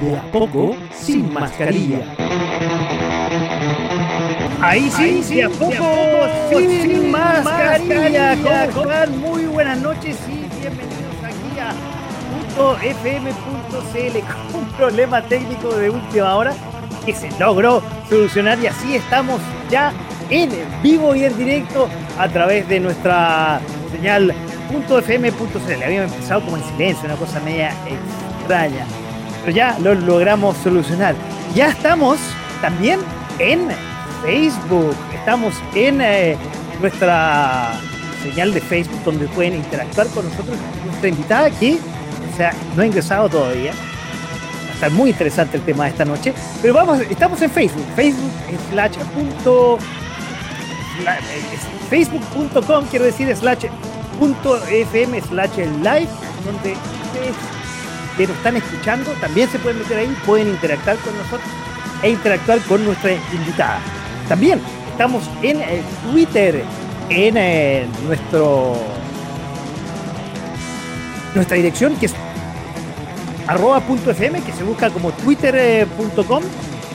De a poco, sin mascarilla. Ahí sí, de a poco, sin, mascarilla. ¿Cómo están? Muy buenas noches y bienvenidos aquí a .fm.cl con un problema técnico de última hora que se logró solucionar y así estamos ya en vivo y en directo a través de nuestra señal .fm.cl. Habíamos empezado como en silencio, una cosa media extraña, pero ya lo logramos solucionar. Ya estamos también en Facebook, estamos en eh, nuestra señal de Facebook donde pueden interactuar con nosotros. Nuestra invitada aquí, o sea, no ha ingresado todavía. Va a estar muy interesante el tema de esta noche. Pero vamos, estamos en Facebook, Facebook slash punto, facebook.com, quiero decir, slash punto fm slash live, donde ustedes que nos están escuchando también se pueden meter ahí, pueden interactuar con nosotros e interactuar con nuestra invitada. También estamos en eh, Twitter, en eh, nuestro nuestra dirección que es arroba punto fm que se busca como twitter.com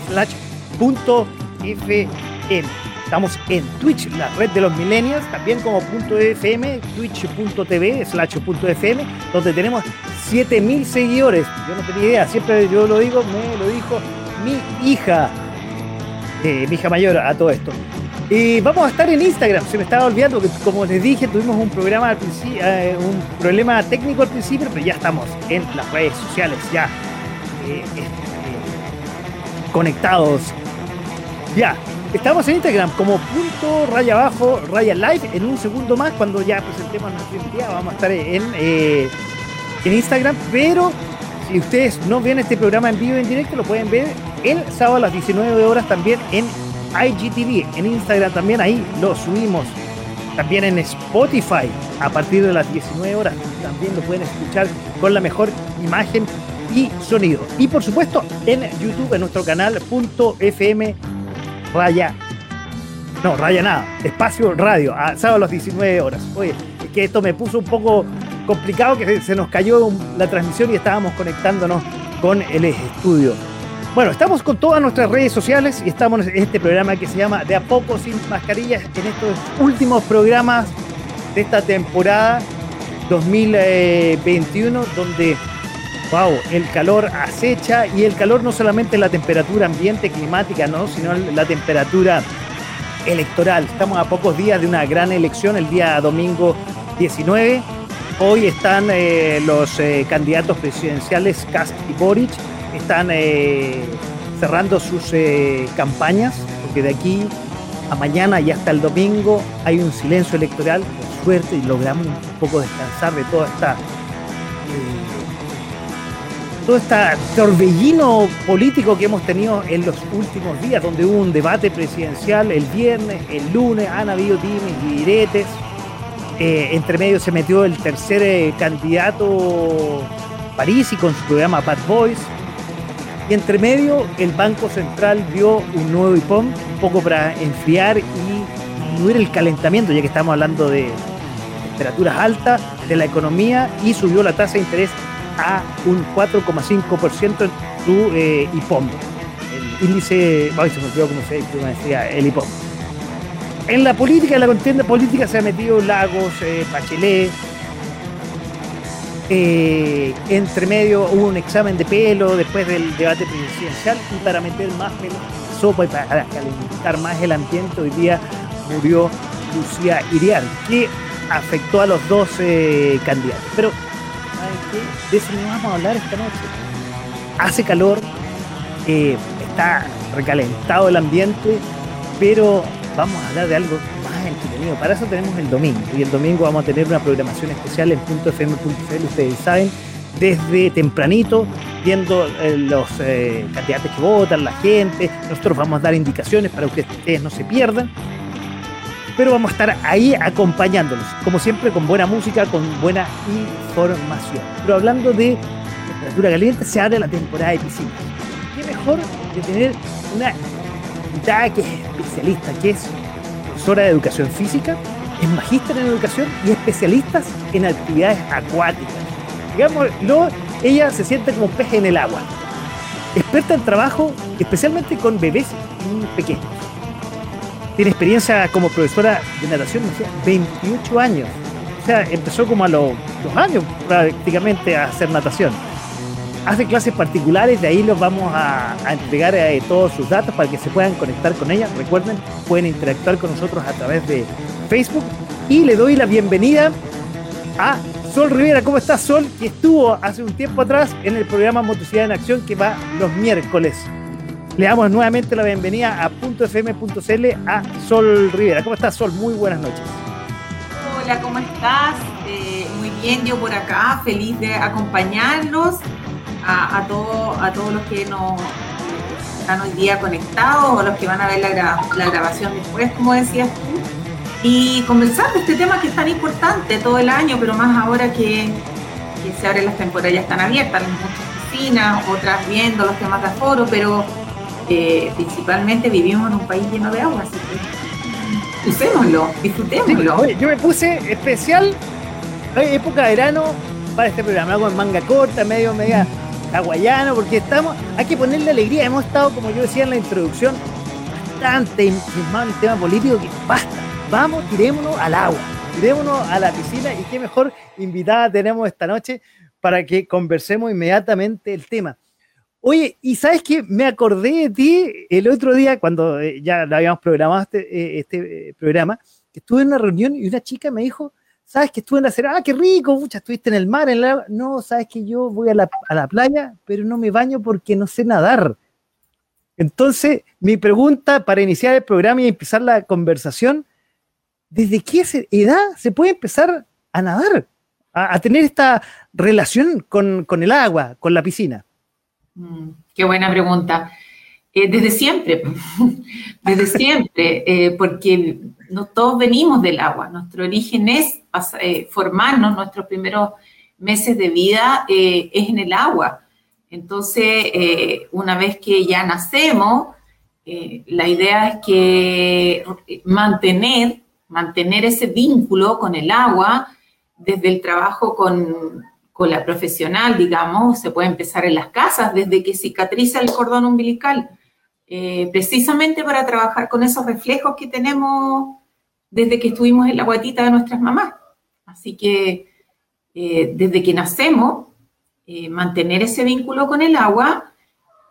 slash punto fm estamos en Twitch la red de los millennials también como fm twitch.tv slash punto fm donde tenemos 7000 seguidores yo no tenía idea siempre yo lo digo me lo dijo mi hija eh, mi hija mayor a todo esto y vamos a estar en Instagram, se me estaba olvidando que como les dije tuvimos un programa al principio, eh, un problema técnico al principio, pero ya estamos en las redes sociales, ya eh, eh, conectados. Ya, estamos en Instagram como punto raya abajo raya live en un segundo más cuando ya presentemos nuestra identidad vamos a estar en, en Instagram, pero si ustedes no ven este programa en vivo en directo lo pueden ver el sábado a las 19 horas también en IGTV, en Instagram también, ahí lo subimos. También en Spotify, a partir de las 19 horas, también lo pueden escuchar con la mejor imagen y sonido. Y por supuesto, en YouTube, en nuestro canal .fm raya, no, raya nada, espacio radio, a sábado a las 19 horas. Oye, es que esto me puso un poco complicado, que se nos cayó la transmisión y estábamos conectándonos con el estudio. Bueno, estamos con todas nuestras redes sociales y estamos en este programa que se llama De a poco sin mascarillas, en estos últimos programas de esta temporada 2021, donde, wow, el calor acecha y el calor no solamente la temperatura ambiente climática, ¿no? sino la temperatura electoral. Estamos a pocos días de una gran elección, el día domingo 19. Hoy están eh, los eh, candidatos presidenciales Cast y Boric están eh, cerrando sus campañas, porque de aquí a mañana y hasta el domingo hay un silencio electoral, por suerte, y logramos un poco descansar de toda esta. Eh, todo este torbellino político que hemos tenido en los últimos días, donde hubo un debate presidencial el viernes, el lunes, han habido dimes y diretes. entre medio se metió el tercer candidato París y con su programa Bad Boys. Y entre medio, el Banco Central dio un nuevo IPOM, un poco para enfriar y disminuir el calentamiento, ya que estamos hablando de temperaturas altas de la economía, y subió la tasa de interés a un 4,5% en su eh, IPOM. El índice, ay, se me olvidó cómo se decía, el IPOM. En la política, en la contienda política se ha metido Lagos, eh, Bachelet, eh, entre medio hubo un examen de pelo después del debate presidencial y para meter más pelo sopa y para calentar más el ambiente, hoy día murió Lucía Iriar, que afectó a los dos eh, candidatos. Pero, De eso no vamos a hablar esta noche. Hace calor, eh, está recalentado el ambiente, pero vamos a hablar de algo más entretenido. Para eso tenemos el domingo. Y el domingo vamos a tener una programación especial en .fm.cl. Ustedes saben desde tempranito, viendo eh, los eh, candidatos que votan, la gente. Nosotros vamos a dar indicaciones para que ustedes no se pierdan. Pero vamos a estar ahí acompañándolos, como siempre, con buena música, con buena información. Pero hablando de temperatura caliente, se abre la temporada de piscina. ¿Qué mejor de tener una invitada que es especialista, que es profesora de educación física, es magíster en educación y especialistas en actividades acuáticas? Digámoslo, ella se siente como un pez en el agua. Experta en trabajo, especialmente con bebés pequeños. Tiene experiencia como profesora de natación, no sé, 28 años. O sea, empezó como a los dos años prácticamente a hacer natación. Hace clases particulares, de ahí los vamos a, entregar eh, todos sus datos para que se puedan conectar con ella. Recuerden, pueden interactuar con nosotros a través de Facebook. Y le doy la bienvenida a Sol Rivera, ¿cómo estás, Sol? Que estuvo hace un tiempo atrás en el programa Motocidad en Acción que va los miércoles. Le damos nuevamente la bienvenida a .fm.cl a Sol Rivera. ¿Cómo estás, Sol? Muy buenas noches. Hola, ¿cómo estás? Eh, muy bien, yo por acá, feliz de acompañarlos a, a todos los que nos están hoy día conectados o los que van a ver la, grabación después, como decías tú y conversar de este tema que es tan importante todo el año, pero más ahora que, se abren las temporadas, ya están abiertas, muchas piscinas, otras viendo los temas de aforo, pero eh, principalmente vivimos en un país lleno de agua, así que usémoslo, disfrutémoslo. yo me puse especial época de verano para este programa, en manga corta, medio, media hawaiano, porque estamos, hay que ponerle alegría, hemos estado, como yo decía en la introducción, bastante enfermados en el tema político que basta vamos, tirémonos al agua, tirémonos a la piscina y qué mejor invitada tenemos esta noche para que conversemos inmediatamente el tema. Oye, y sabes que me acordé de ti el otro día cuando eh, ya lo habíamos programado este, eh, este eh, programa, que estuve en una reunión y una chica me dijo, sabes que estuve en la acera, ah, qué rico, mucha, estuviste en el mar, en la... no, sabes que yo voy a la playa, pero no me baño porque no sé nadar. Entonces, mi pregunta para iniciar el programa y empezar la conversación ¿desde qué edad se puede empezar a nadar? A, tener esta relación con, el agua, con la piscina. Mm, qué buena pregunta. Eh, desde siempre, desde siempre, eh, porque no todos venimos del agua. Nuestro origen es eh, formarnos, nuestros primeros meses de vida es en el agua. Entonces, una vez que ya nacemos, la idea es que mantener mantener ese vínculo con el agua desde el trabajo con, la profesional, digamos, se puede empezar en las casas desde que cicatriza el cordón umbilical, eh, precisamente para trabajar con esos reflejos que tenemos desde que estuvimos en la guatita de nuestras mamás. Así que eh, desde que nacemos, eh, mantener ese vínculo con el agua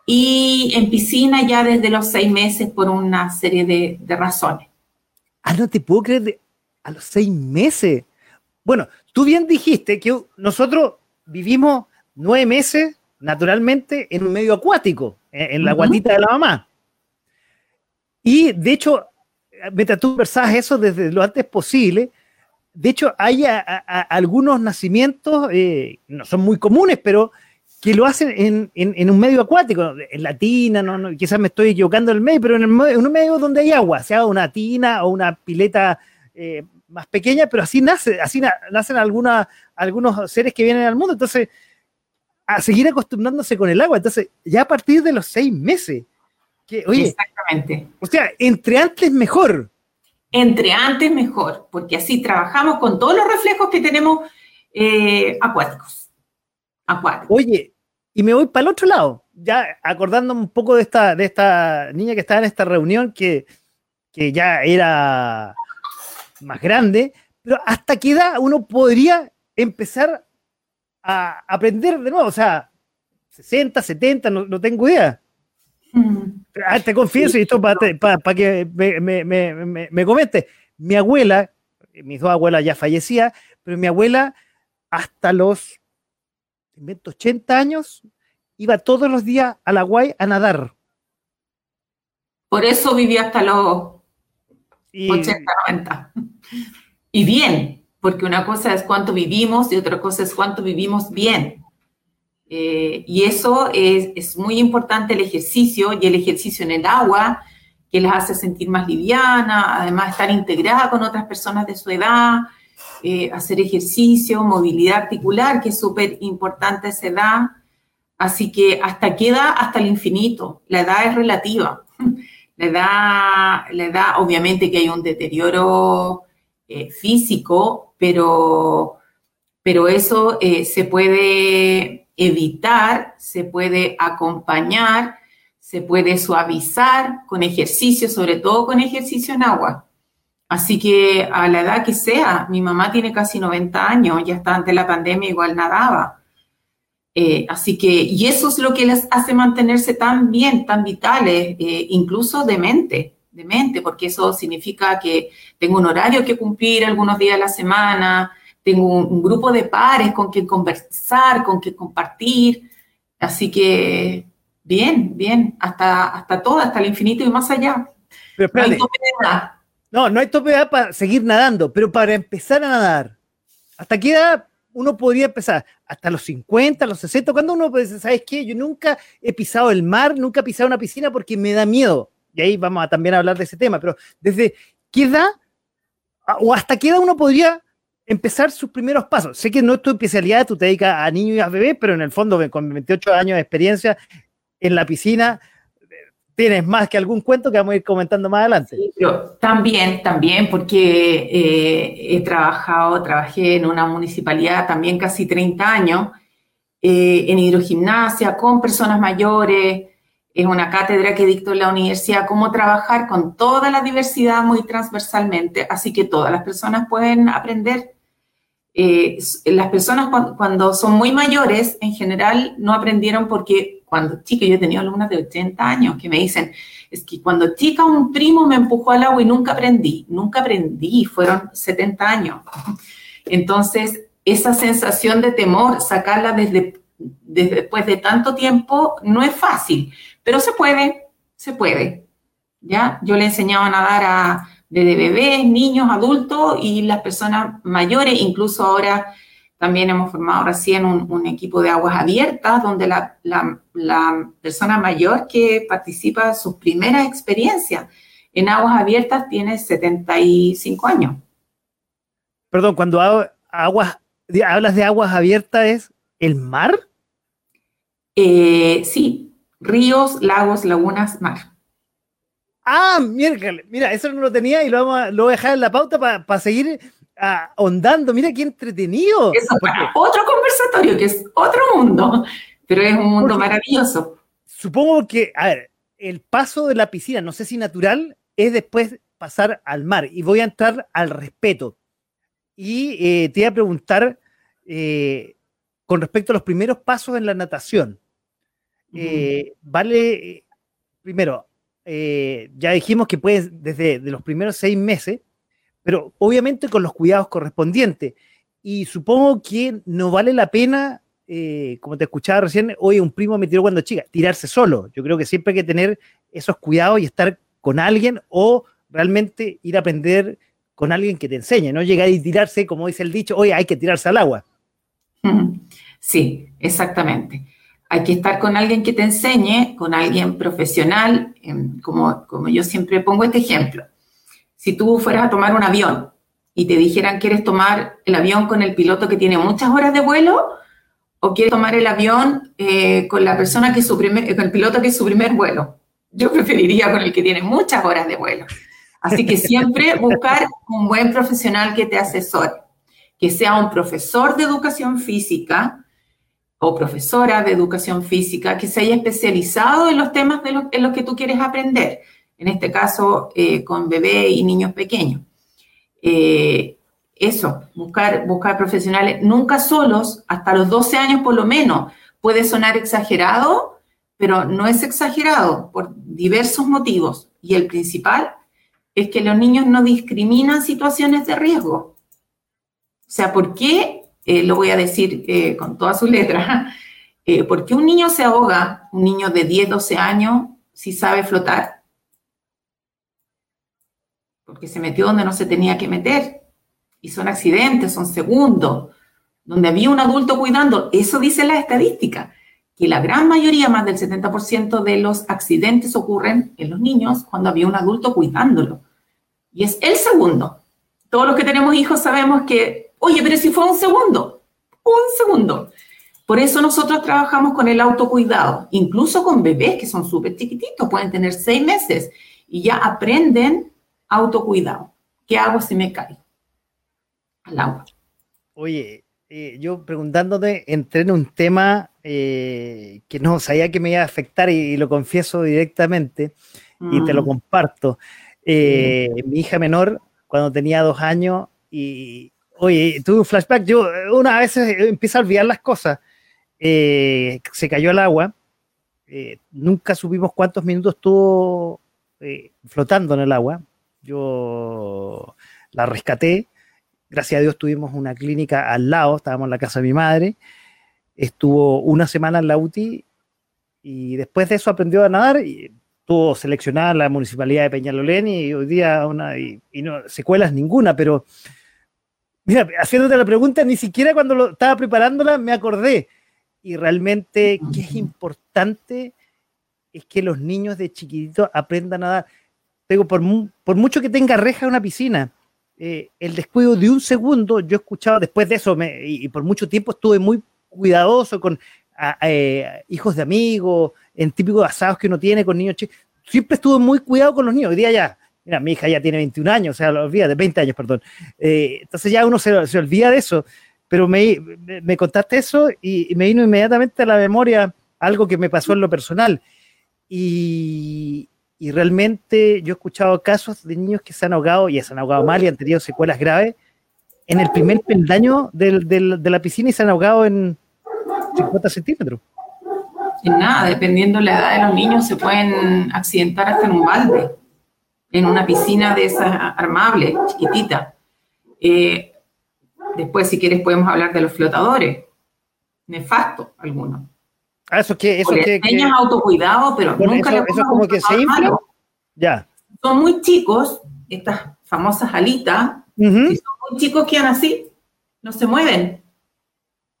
y en piscina ya desde los seis meses por una serie de razones. Ah, no te puedo creer, a los seis meses. Bueno, tú bien dijiste que nosotros vivimos nueve meses naturalmente en un medio acuático, en, la guatita de la mamá. Y de hecho, mientras tú conversabas eso desde lo antes posible, de hecho hay algunos nacimientos, eh, no son muy comunes, pero que lo hacen en, un medio acuático, en la tina, no, quizás me estoy equivocando el medio, pero en, un medio donde hay agua, sea una tina o una pileta eh, más pequeña, pero así nace, así nacen algunos seres que vienen al mundo. Entonces, a seguir acostumbrándose con el agua. Entonces, ya a partir de los seis meses. Que, oye, Exactamente. O sea, entre antes mejor. Entre antes mejor, porque así trabajamos con todos los reflejos que tenemos eh, acuáticos. Oye, y me voy para el otro lado, ya acordándome un poco de esta, de esta niña que estaba en esta reunión que, ya era más grande, pero ¿hasta qué edad uno podría empezar a aprender de nuevo? O sea, 60, 70, no, tengo idea. Mm. Ah, te confieso, y esto para que me, me, me, comente. Mi abuela, mis dos abuelas ya fallecían, pero mi abuela hasta los 80 años, iba todos los días a la Guay a nadar. Por eso vivía hasta los 80, 90. Y bien, porque una cosa es cuánto vivimos y otra cosa es cuánto vivimos bien. Eh, y eso es, muy importante el ejercicio y el ejercicio en el agua, que las hace sentir más liviana, además estar integrada con otras personas de su edad, eh, hacer ejercicio, movilidad articular, que es súper importante esa edad. Así que hasta queda hasta el infinito. La edad es relativa. La edad, la edad obviamente que hay un deterioro eh, físico, pero, pero eso se puede evitar, se puede acompañar, se puede suavizar con ejercicio, sobre todo con ejercicio en agua. Así que a la edad que sea, mi mamá tiene casi 90 años, ya está ante la pandemia, igual nadaba. Eh, así que, y eso es lo que les hace mantenerse tan bien, tan vitales, eh, incluso de mente, de mente, porque eso significa que tengo un horario que cumplir algunos días a la semana, tengo un, grupo de pares con quien conversar, con quien compartir. Así que, bien, bien, hasta, hasta todo, hasta el infinito y más allá. no hay tope de edad. No, no hay tope de edad para seguir nadando, pero para empezar a nadar, ¿hasta qué edad uno podría empezar? ¿Hasta los 50, los 60? Cuando uno puede decir, ¿sabes qué? Yo nunca he pisado el mar, nunca he pisado una piscina porque me da miedo. Y ahí vamos a también hablar de ese tema, pero ¿desde qué edad o hasta qué edad uno podría empezar sus primeros pasos. Sé que no es tu especialidad, tú te dedicas a niños y a bebés, pero en el fondo, con 28 años de experiencia en la piscina, tienes más que algún cuento que vamos a ir comentando más adelante. Sí, pero también, también, porque eh, he trabajado, trabajé en una municipalidad también casi 30 años, eh, en hidrogimnasia, con personas mayores, es una cátedra que dictó en la universidad cómo trabajar con toda la diversidad muy transversalmente, así que todas las personas pueden aprender. Eh, las personas cuando, son muy mayores, en general, no aprendieron porque cuando chica, yo he tenido alumnas de 80 años que me dicen, es que cuando chica un primo me empujó al agua y nunca aprendí, nunca aprendí, fueron 70 años. Entonces, esa sensación de temor, sacarla desde, después de tanto tiempo, no es fácil pero se puede, se puede. ¿ya? Yo le enseñaba a nadar a, desde bebés, niños, adultos y las personas mayores, incluso ahora también hemos formado recién un, equipo de aguas abiertas, donde la, persona mayor que participa sus primeras experiencias en aguas abiertas tiene 75 años. Perdón, cuando aguas, hablas de aguas abiertas, ¿es el mar? Eh, sí, ríos, lagos, lagunas, mar. Ah, miércoles, mira, eso no lo tenía y lo, vamos a, lo voy a dejar en la pauta para seguir ahondando. Mira qué entretenido. Es otro conversatorio, que es otro mundo, pero es un mundo maravilloso. Supongo que, a ver, el paso de la piscina, no sé si natural, es después pasar al mar. Y voy a entrar al respeto. Y eh, te voy a preguntar eh, con respecto a los primeros pasos en la natación. Eh, vale, primero, ya dijimos que puedes desde los primeros seis meses, pero obviamente con los cuidados correspondientes. Y supongo que no vale la pena, eh, como te escuchaba recién, hoy un primo me tiró cuando chica, tirarse solo. Yo creo que siempre hay que tener esos cuidados y estar con alguien o realmente ir a aprender con alguien que te enseñe, no llegar y tirarse, como dice el dicho, hoy hay que tirarse al agua. Sí, exactamente hay que estar con alguien que te enseñe, con alguien profesional, como, como yo siempre pongo este ejemplo. Si tú fueras a tomar un avión y te dijeran, ¿quieres tomar el avión con el piloto que tiene muchas horas de vuelo? ¿O quieres tomar el avión eh, con la persona que es su primer, con el piloto que es su primer vuelo? Yo preferiría con el que tiene muchas horas de vuelo. Así que siempre buscar un buen profesional que te asesore, que sea un profesor de educación física, o profesora de educación física que se haya especializado en los temas de en los que tú quieres aprender, en este caso eh, con bebés y niños pequeños. Eh, eso, buscar, profesionales, nunca solos, hasta los 12 años por lo menos. Puede sonar exagerado, pero no es exagerado por diversos motivos. Y el principal es que los niños no discriminan situaciones de riesgo. O sea, ¿por qué eh, lo voy a decir con toda su letra, eh, ¿por qué un niño se ahoga, un niño de 10, 12 años, si sabe flotar? Porque se metió donde no se tenía que meter. Y son accidentes, son segundos, donde había un adulto cuidando. Eso dice la estadística. que la gran mayoría, más del 70% de los accidentes ocurren en los niños cuando había un adulto cuidándolo. Y es el segundo. Todos los que tenemos hijos sabemos que, oye, pero si fue un segundo, un segundo. Por eso nosotros trabajamos con el autocuidado, incluso con bebés que son súper chiquititos, pueden tener seis meses y ya aprenden autocuidado. ¿Qué hago si me caigo al agua? Oye, eh, yo preguntándote, entré en un tema eh, que no sabía que me iba a afectar y, lo confieso directamente y te lo mm. comparto. Eh, mi hija menor, cuando tenía dos años, y oye, tuve un flashback. Yo una vez empiezo a olvidar las cosas. se cayó al agua. nunca supimos cuántos minutos estuvo flotando en el agua. Yo la rescaté. Gracias a Dios tuvimos una clínica al lado, estábamos en la casa de mi madre, estuvo una semana en la UTI y después de eso aprendió a nadar y tuvo seleccionada la municipalidad de Peñalolén y hoy día una, y, no, secuelas ninguna, pero mira, haciéndote la pregunta, ni siquiera cuando lo, estaba preparándola me acordé. Y realmente qué es importante es que los niños de chiquititos aprendan a nadar. Digo, por, por mucho que tenga reja una piscina, eh, el descuido de un segundo, yo he escuchado después de eso, y, por mucho tiempo estuve muy cuidadoso con eh, hijos de amigos, en típicos asados que uno tiene con niños chicos. Siempre estuve muy cuidado con los niños. Hoy día ya, mira, mi hija ya tiene 21 años, o sea, lo olvida, de 20 años, perdón. Eh, entonces ya uno se, se, olvida de eso. Pero me, me, contaste eso y, y, me vino inmediatamente a la memoria algo que me pasó en lo personal. Y, y realmente yo he escuchado casos de niños que se han ahogado y se han ahogado mal y han tenido secuelas graves en el primer peldaño de la piscina y se han ahogado en 50 centímetros. En nada, dependiendo de la edad de los niños, se pueden accidentar hasta en un balde, en una piscina de esas armables, chiquitita. Eh, después, si quieres, podemos hablar de los flotadores. Nefasto, algunos. Ah, eso que, eso que, enseñan autocuidado, pero nunca eso, eso como que se infla. Ya. Son muy chicos, estas famosas alitas, y son muy chicos que así, no se mueven.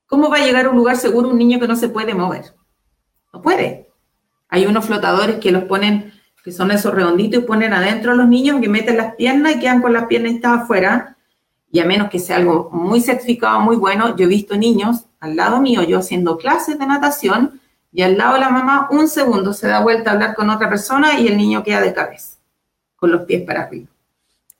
¿Cómo va a llegar a un lugar seguro un niño que no se puede mover? No puede. Hay unos flotadores que los ponen, que son esos redonditos, y ponen adentro a los niños que meten las piernas y quedan con las piernas afuera. Y a menos que sea algo muy certificado, muy bueno, yo he visto niños al lado mío, yo haciendo clases de natación, y al lado de la mamá un segundo se da vuelta a hablar con otra persona y el niño queda de cabeza, con los pies para arriba.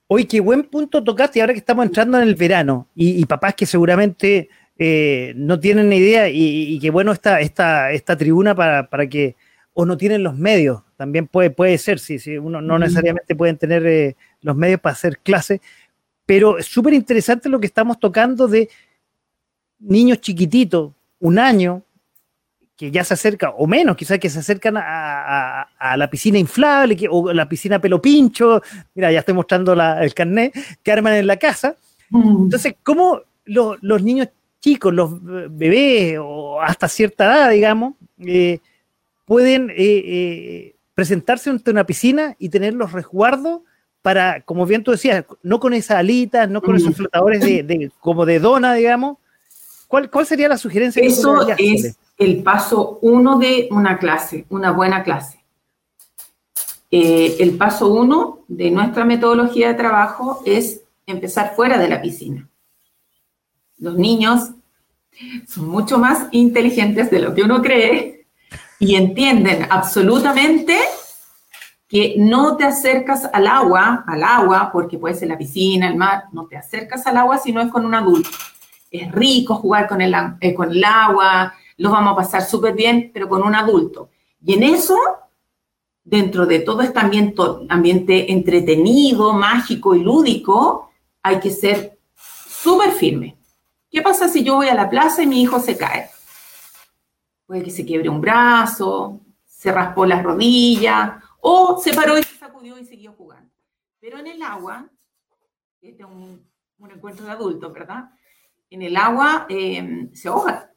Oye, qué buen punto tocaste ahora que estamos entrando en el verano. Y, papás que seguramente eh, no tienen ni idea y, qué bueno esta, esta, esta tribuna para, que, o no tienen los medios, también puede, puede ser, si sí, uno no necesariamente pueden tener eh, los medios para hacer clases, pero es súper interesante lo que estamos tocando de niños chiquititos, un año, que ya se acerca, o menos, quizás que se acercan a, la piscina inflable o la piscina pelo pincho, mira, ya estoy mostrando el carnet, que arman en la casa. Mm. Entonces, ¿cómo los niños chicos, los bebés, o hasta cierta edad, digamos, eh, pueden eh, eh, presentarse ante una piscina y tener los resguardos para, como bien tú decías, no con esas alitas, no con esos mm. flotadores de, como de dona, digamos. ¿Cuál, ¿Cuál sería la sugerencia? Eso es el paso uno de una clase, una buena clase. Eh, el paso uno de nuestra metodología de trabajo es empezar fuera de la piscina. Los niños son mucho más inteligentes de lo que uno cree y entienden absolutamente que no te acercas al agua, al agua, porque puede ser la piscina, el mar, no te acercas al agua si no es con un adulto. Es rico jugar con el, eh, con el agua, los vamos a pasar súper bien, pero con un adulto. Y en eso, dentro de todo este ambiente, ambiente entretenido, mágico y lúdico, hay que ser súper firme. ¿Qué pasa si yo voy a la plaza y mi hijo se cae? Puede que se quiebre un brazo, se raspó las rodillas, o se paró y se sacudió y siguió jugando. Pero en el agua, este es un, encuentro de adultos, ¿verdad? En el agua eh, se ahoga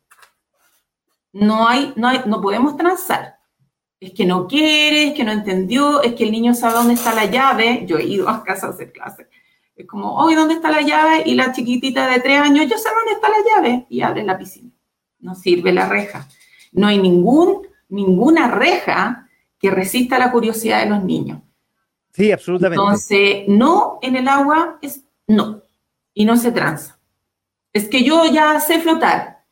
no hay, no hay, no podemos transar. Es que no quiere, es que no entendió, es que el niño sabe dónde está la llave. Yo he ido a casa a hacer clases. Es como, hoy ¿dónde está la llave? Y la chiquitita de tres años, yo sé dónde está la llave. Y abre la piscina. No sirve la reja. No hay ningún, ninguna reja que resista la curiosidad de los niños. Sí, absolutamente. Entonces, no en el agua es no. Y no se tranza. Es que yo ya sé flotar.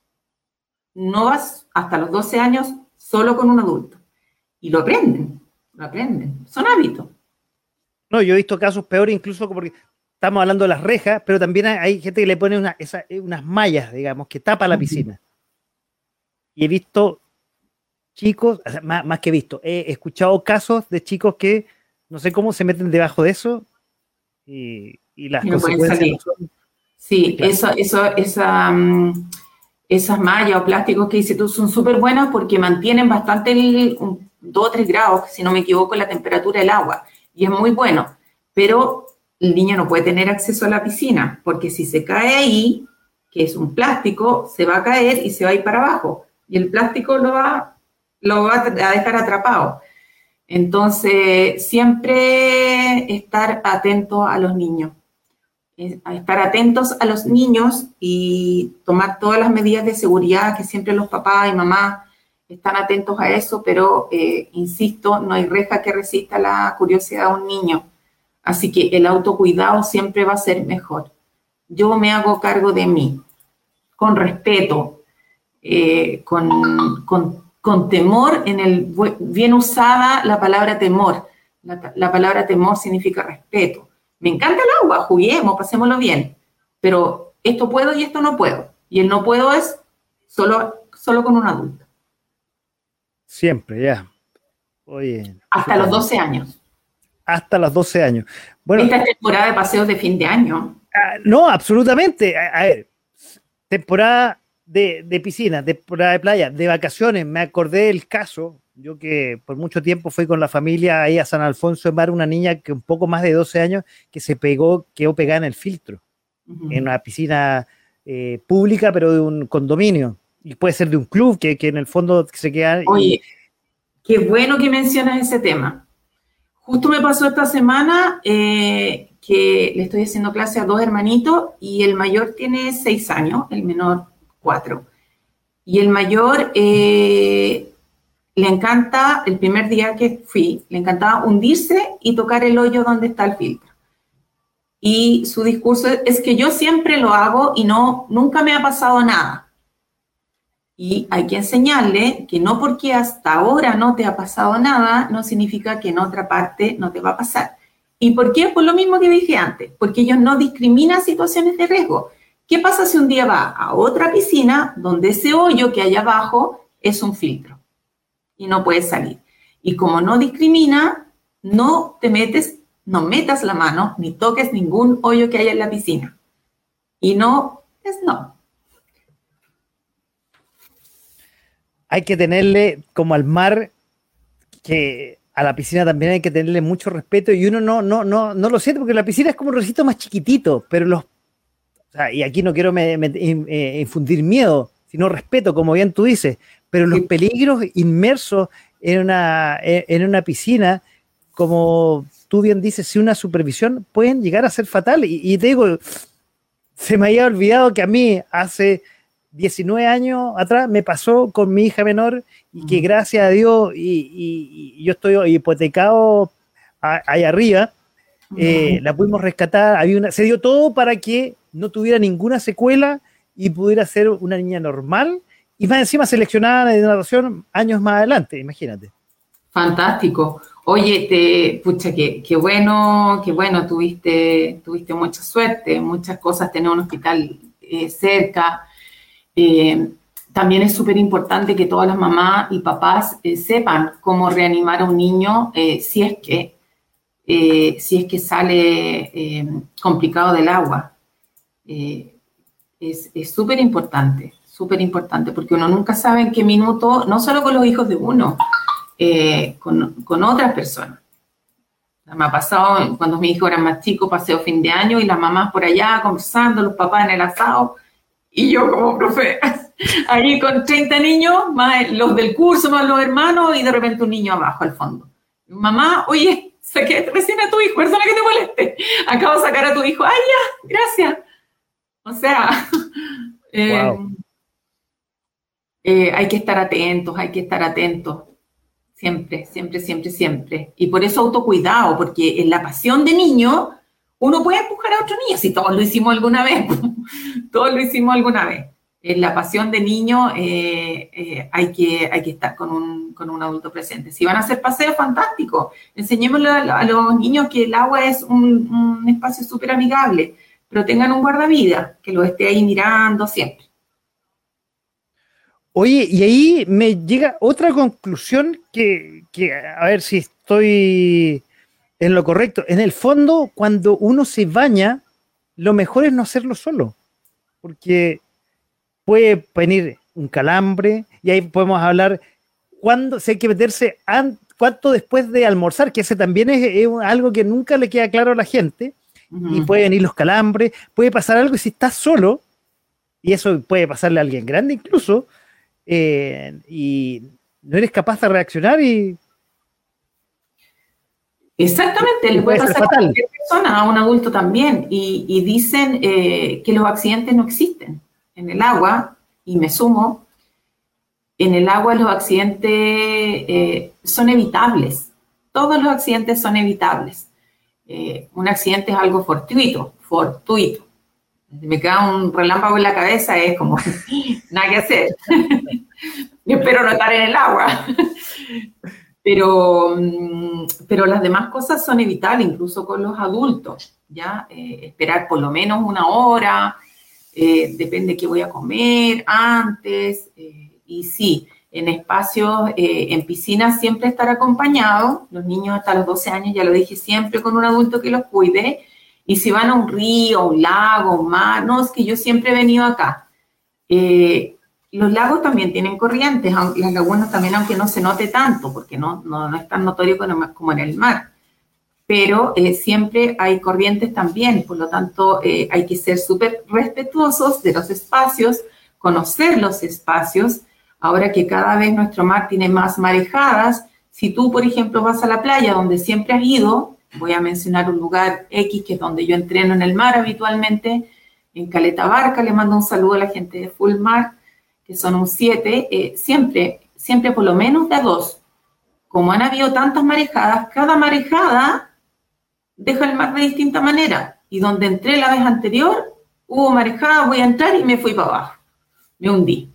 No vas hasta los 12 años solo con un adulto. Y lo aprenden, lo aprenden. Son hábitos. No, yo he visto casos peores, incluso porque estamos hablando de las rejas, pero también hay gente que le pone unas mallas, digamos, que tapa la piscina. Y he visto chicos, más, que visto, he escuchado casos de chicos que no sé cómo se meten debajo de eso y, las consecuencias Sí, eso, eso, esa, mm, esas mallas o plásticos que dices tú son súper buenas porque mantienen bastante el, 2 o 3 grados, si no me equivoco, la temperatura del agua. Y es muy bueno. Pero el niño no puede tener acceso a la piscina porque si se cae ahí, que es un plástico, se va a caer y se va a ir para abajo. Y el plástico lo va, lo va a dejar atrapado. Entonces, siempre estar atento a los niños estar atentos a los niños y tomar todas las medidas de seguridad que siempre los papás y mamás están atentos a eso, pero eh, insisto, no hay reja que resista la curiosidad de un niño. Así que el autocuidado siempre va a ser mejor. Yo me hago cargo de mí, con respeto, eh, con, con, temor, en el bien usada la palabra temor. la palabra temor significa respeto me encanta el agua, juguemos, pasémoslo bien, pero esto puedo y esto no puedo. Y el no puedo es solo, solo con un adulto. Siempre, ya. Oye. Hasta los 12 años. Hasta los 12 años. Bueno, Esta es temporada de paseos de fin de año. Ah, no, absolutamente. A, ver, temporada de, de, piscina, temporada de playa, de vacaciones. Me acordé del caso, yo que por mucho tiempo fui con la familia ahí a San Alfonso de Mar, una niña que un poco más de 12 años que se pegó, quedó pegada en el filtro, en una piscina eh, pública, pero de un condominio. Y puede ser de un club que, que en el fondo se queda. Oye, qué bueno que mencionas ese tema. Justo me pasó esta semana eh, que le estoy haciendo clase a dos hermanitos y el mayor tiene seis años, el menor cuatro. Y el mayor eh, le encanta, el primer día que fui, le encantaba hundirse y tocar el hoyo donde está el filtro. Y su discurso es que yo siempre lo hago y no, nunca me ha pasado nada. Y hay que enseñarle que no porque hasta ahora no te ha pasado nada, no significa que en otra parte no te va a pasar. ¿Y por qué? Por lo mismo que dije antes, porque ellos no discriminan situaciones de riesgo. ¿Qué pasa si un día va a otra piscina donde ese hoyo que hay abajo es un filtro? Y no puedes salir. Y como no discrimina, no te metes, no metas la mano ni toques ningún hoyo que haya en la piscina. Y no es no. Hay que tenerle como al mar que a la piscina también hay que tenerle mucho respeto y uno no, no, no, no lo siente porque la piscina es como un recinto más chiquitito, pero los... y aquí no quiero eh, infundir miedo, sino respeto, como bien tú dices, pero los peligros inmersos en una, en una piscina, como tú bien dices, sin una supervisión, pueden llegar a ser fatales. Y, te digo, se me había olvidado que a mí hace 19 años atrás me pasó con mi hija menor y que gracias a Dios y, yo estoy hipotecado ahí arriba, eh, la pudimos rescatar, había una, se dio todo para que no tuviera ninguna secuela y pudiera ser una niña normal y más encima seleccionada de natación años más adelante, imagínate. Fantástico. Oye, te, pucha, qué, qué bueno, qué bueno, tuviste, tuviste mucha suerte, muchas cosas, tener un hospital eh, cerca. Eh, también es súper importante que todas las mamás y papás eh, sepan cómo reanimar a un niño si es que si es que sale complicado del agua. es súper importante súper importante, porque uno nunca sabe en qué minuto, no solo con los hijos de uno, eh, con, con, otras personas. Me ha pasado cuando mis hijos eran más chicos, paseo fin de año y las mamás por allá conversando, los papás en el asado, y yo como profe, ahí con 30 niños, más los del curso, más los hermanos, y de repente un niño abajo al fondo. Mamá, oye, saqué recién a tu hijo, persona que te moleste. Acabo de sacar a tu hijo, ay, ya, gracias. O sea, eh, eh, hay que estar atentos, hay que estar atentos. Siempre, siempre, siempre, siempre. Y por eso autocuidado, porque en la pasión de niño uno puede empujar a otro niño, si todos lo hicimos alguna vez, todos lo hicimos alguna vez. En la pasión de niño eh, eh, hay, que, hay que estar con un, con un, adulto presente. Si van a hacer paseos, fantástico. Enseñémosle a, los niños que el agua es un, un espacio súper amigable, pero tengan un guardavidas que lo esté ahí mirando siempre. Oye, y ahí me llega otra conclusión que, que, a ver si estoy en lo correcto. En el fondo, cuando uno se baña, lo mejor es no hacerlo solo, porque puede venir un calambre y ahí podemos hablar cuándo se hay que meterse, cuánto después de almorzar, que ese también es, algo que nunca le queda claro a la gente, y puede venir los calambres, puede pasar algo y si estás solo, y eso puede pasarle a alguien grande incluso, eh, y no eres capaz de reaccionar y... Exactamente, le puede, pasar a cualquier persona, a un adulto también, y, dicen eh, que los accidentes no existen en el agua, y me sumo, en el agua los accidentes eh, son evitables, todos los accidentes son evitables. un accidente es algo fortuito, fortuito me queda un relámpago en la cabeza, es como, nada que hacer. Espero no estar en el agua. Pero, mm, pero las demás cosas son evitables, incluso con los adultos, ¿ya? Eh, esperar por lo menos una hora, eh, depende qué voy a comer antes, eh, y sí, en espacios, en piscinas siempre estar acompañado, los niños hasta los 12 años, ya lo dije, siempre con un adulto que los cuide, y si van a un río, un lago, un mar, no, es que yo siempre he venido acá. Eh, los lagos también tienen corrientes, las lagunas también, aunque no se note tanto, porque no, no, es tan notorio como en el mar. Pero eh, siempre hay corrientes también, por lo tanto eh, hay que ser súper respetuosos de los espacios, conocer los espacios. Ahora que cada vez nuestro mar tiene más marejadas, si tú, por ejemplo, vas a la playa donde siempre has ido, Voy a mencionar un lugar X, que es donde yo entreno en el mar habitualmente, en Caleta Barca. Le mando un saludo a la gente de Full Mar, que son un 7. Eh, siempre, siempre por lo menos de dos. Como han habido tantas marejadas, cada marejada deja el mar de distinta manera. Y donde entré la vez anterior, hubo marejada, voy a entrar y me fui para abajo. Me hundí.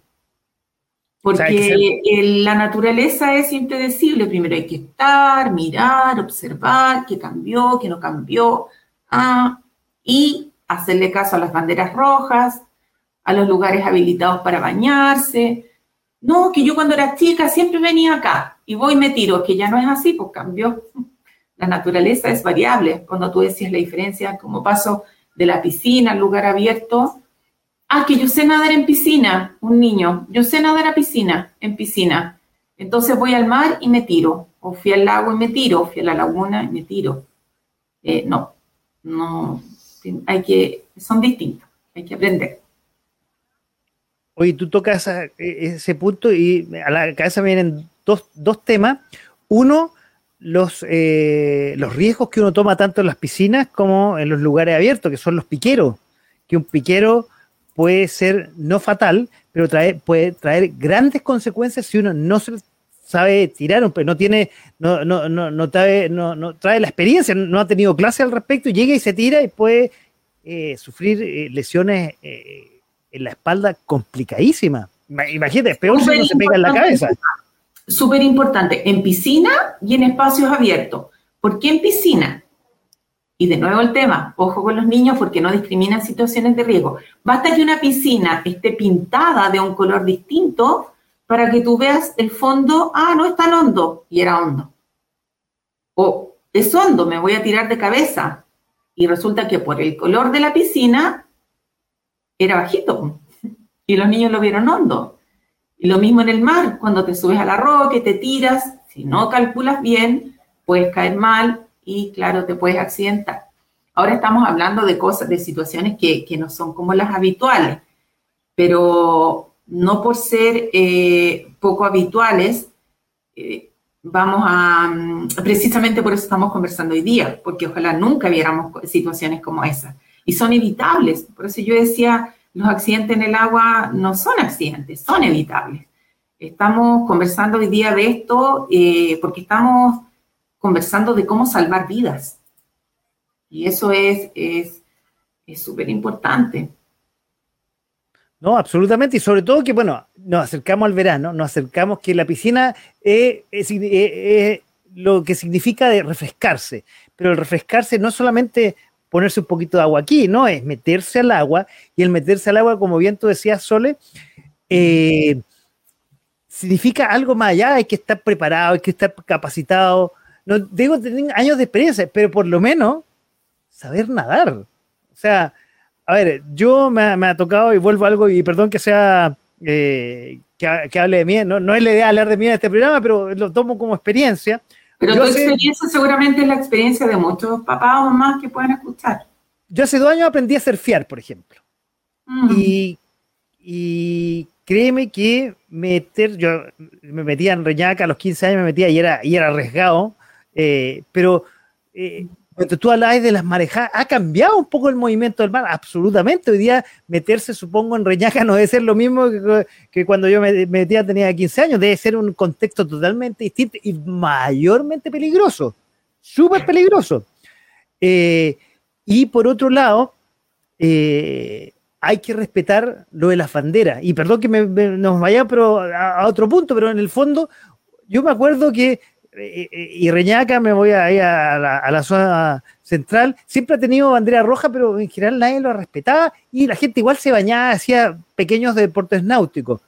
Porque la naturaleza es impredecible. Primero hay que estar, mirar, observar qué cambió, qué no cambió, ah, y hacerle caso a las banderas rojas, a los lugares habilitados para bañarse. No, que yo cuando era chica siempre venía acá y voy y me tiro, que ya no es así, pues cambió. La naturaleza es variable. Cuando tú decías la diferencia, como paso de la piscina al lugar abierto, Ah, que yo sé nadar en piscina, un niño. Yo sé nadar a piscina, en piscina. Entonces voy al mar y me tiro. O fui al lago y me tiro. O fui a la laguna y me tiro. Eh, no, no. Hay que, son distintos. Hay que aprender. Oye, tú tocas ese punto y a la cabeza me vienen dos, dos temas. Uno, los, eh, los riesgos que uno toma tanto en las piscinas como en los lugares abiertos, que son los piqueros. Que un piquero puede ser no fatal, pero trae, puede traer grandes consecuencias si uno no se sabe tirar, no tiene, no, no, no, no, trae, no, no trae la experiencia, no ha tenido clase al respecto, llega y se tira y puede eh, sufrir eh, lesiones eh, en la espalda complicadísimas. Imagínate, es peor si no se pega en la cabeza. Súper importante, en piscina y en espacios abiertos. ¿Por qué en piscina? Y de nuevo el tema, ojo con los niños porque no discriminan situaciones de riesgo. Basta que una piscina esté pintada de un color distinto para que tú veas el fondo, ah, no es tan hondo, y era hondo. O es hondo, me voy a tirar de cabeza. Y resulta que por el color de la piscina era bajito. Y los niños lo vieron hondo. Y lo mismo en el mar, cuando te subes a la roca y te tiras, si no calculas bien, puedes caer mal, y claro, te puedes accidentar. Ahora estamos hablando de cosas, de situaciones que, no son como las habituales, pero no por ser eh, poco habituales, eh, vamos a, mm, precisamente por eso estamos conversando hoy día, porque ojalá nunca viéramos situaciones como esas. Y son evitables. Por eso yo decía, los accidentes en el agua no son accidentes, son evitables. Estamos conversando hoy día de esto eh, porque estamos conversando de cómo salvar vidas. Y eso es súper es, importante. No, absolutamente. Y sobre todo que, bueno, nos acercamos al verano, nos acercamos que la piscina es, lo que significa de refrescarse. Pero el refrescarse no solamente ponerse un poquito de agua aquí, no, es meterse al agua. Y el meterse al agua, como bien tú decías, Sole, eh, significa algo más allá, hay que estar preparado, hay que estar capacitado. No digo tener años de experiencia, pero por lo menos saber nadar. O sea, a ver, yo me, ha tocado y vuelvo a algo, y perdón que sea eh, que, hable de mí, no, no es la idea hablar de mí en este programa, pero lo tomo como experiencia. Pero tu experiencia seguramente es la experiencia de muchos papás o mamás que pueden escuchar. Yo hace dos años aprendí a surfear, por ejemplo. Mm. Y, y créeme que meter, yo me metía en Reñaca a los 15 años, me metía y era, y era arriesgado, eh, pero eh, cuando tú hablas de las marejadas, ¿ha cambiado un poco el movimiento del mar? Absolutamente. Hoy día meterse, supongo, en Reñaca no debe ser lo mismo que, cuando yo me metía tenía 15 años, debe ser un contexto totalmente distinto y mayormente peligroso, súper peligroso. Eh, y por otro lado, hay que respetar lo de las banderas. Y perdón que nos vaya a, otro punto, pero en el fondo, yo me acuerdo que, eh, y Reñaca, me voy a, a, la, a, la, zona central, siempre ha tenido bandera roja, pero en general nadie lo respetaba y la gente igual se bañaba, hacía pequeños deportes náuticos.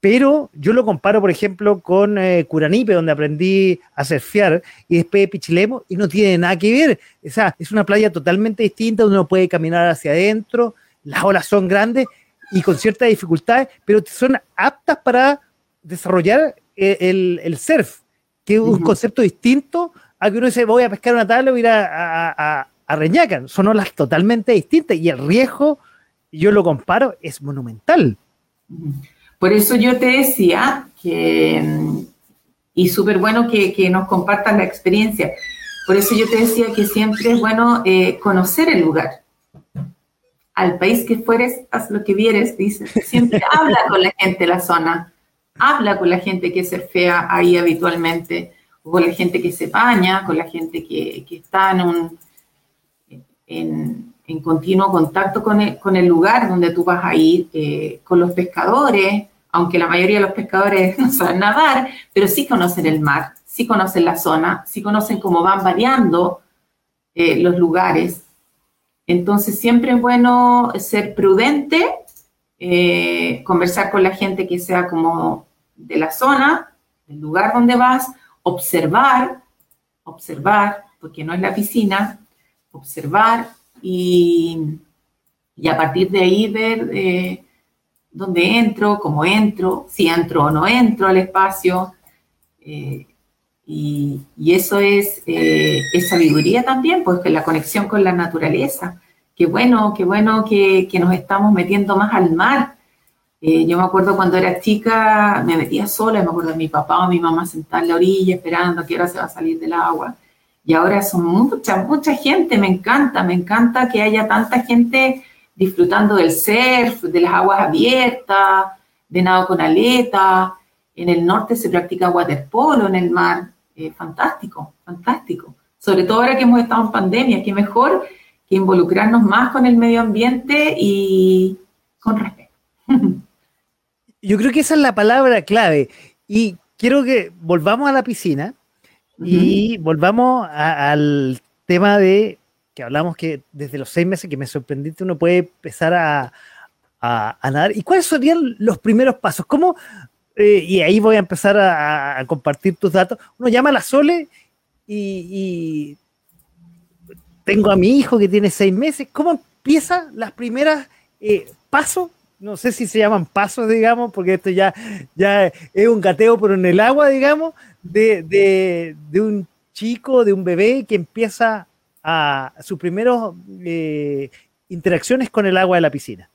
Pero yo lo comparo, por ejemplo, con eh, Curanipe, donde aprendí a surfear, y después de Pichilemo, y no tiene nada que ver. O es una playa totalmente distinta, donde uno puede caminar hacia adentro, las olas son grandes y con ciertas dificultades, pero son aptas para desarrollar eh, el, surf, que es un concepto distinto a que uno dice voy a pescar una tabla o ir a, a, Reñaca. Son olas totalmente distintas y el riesgo, yo lo comparo, es monumental. Por eso yo te decía que, y súper bueno que, que, nos compartan la experiencia, por eso yo te decía que siempre es bueno eh, conocer el lugar al país que fueres, haz lo que vieres, dice. Siempre habla con la gente de la zona, habla con la gente que se fea ahí habitualmente, o con la gente que se baña, con la gente que, está en, un, en, continuo contacto con el, con el, lugar donde tú vas a ir, eh, con los pescadores, aunque la mayoría de los pescadores no saben nadar, pero sí conocen el mar, sí conocen la zona, sí conocen cómo van variando eh, los lugares. Entonces, siempre es bueno ser prudente, eh, conversar con la gente que sea como de la zona, del lugar donde vas, observar, observar, porque no es la piscina, observar y, a partir de ahí ver eh, dónde entro, cómo entro, si entro o no entro al espacio. Eh, y, eso es, sabiduría también, pues que la conexión con la naturaleza qué bueno, qué bueno que, nos estamos metiendo más al mar. Eh, yo me acuerdo cuando era chica, me metía sola, me acuerdo de mi papá o mi mamá sentada en la orilla esperando a qué hora se va a salir del agua. Y ahora son mucha, mucha gente, me encanta, me encanta que haya tanta gente disfrutando del surf, de las aguas abiertas, de nado con aleta. En el norte se practica waterpolo en el mar. Eh, fantástico, fantástico. Sobre todo ahora que hemos estado en pandemia, que mejor involucrarnos más con el medio ambiente y con respeto. Yo creo que esa es la palabra clave. Y quiero que volvamos a la piscina y volvamos al tema de que hablamos que desde los seis meses que me sorprendiste uno puede empezar a, nadar. ¿Y cuáles serían los primeros pasos? ¿Cómo? Eh, y ahí voy a empezar a, compartir tus datos. Uno llama a la Sole y tengo a mi hijo que tiene seis meses. ¿Cómo empieza las primeras eh, pasos? No sé si se llaman pasos, digamos, porque esto ya, ya es un gateo, pero en el agua, digamos, de, un chico, de un bebé que empieza a sus primeros eh, interacciones con el agua de la piscina.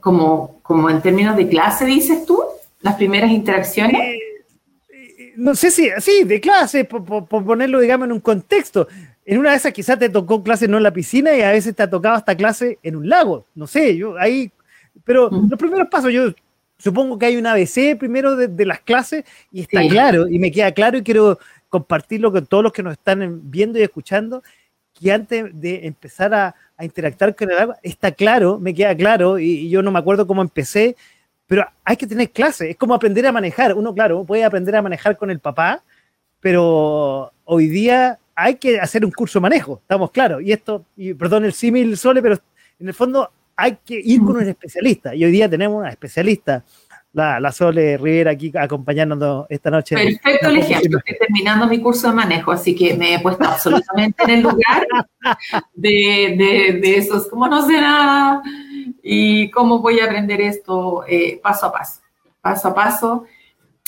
Como, como en términos de clase, dices tú, las primeras interacciones. Eh, no sé si, sí, de clase, por, ponerlo, digamos, en un contexto en una de esas quizás te tocó clase no en la piscina y a veces te ha tocado hasta clase en un lago, no sé, yo ahí, pero los primeros pasos, yo supongo que hay un ABC primero de, las clases y está claro, y me queda claro y quiero compartirlo con todos los que nos están viendo y escuchando, que antes de empezar a, interactuar con el agua, está claro, me queda claro, y, yo no me acuerdo cómo empecé, pero hay que tener clases, es como aprender a manejar. Uno, claro, puede aprender a manejar con el papá, pero hoy día hay que hacer un curso de manejo, estamos claros. Y esto, y perdón el símil Sole, pero en el fondo hay que ir con un especialista. Y hoy día tenemos una especialista, la, la Sole Rivera, aquí acompañándonos esta noche. Perfecto el ejemplo. Estoy terminando mi curso de manejo, así que me he puesto absolutamente en el lugar de, de, de esos, como no sé nada y cómo voy a aprender esto eh, paso a paso, paso a paso.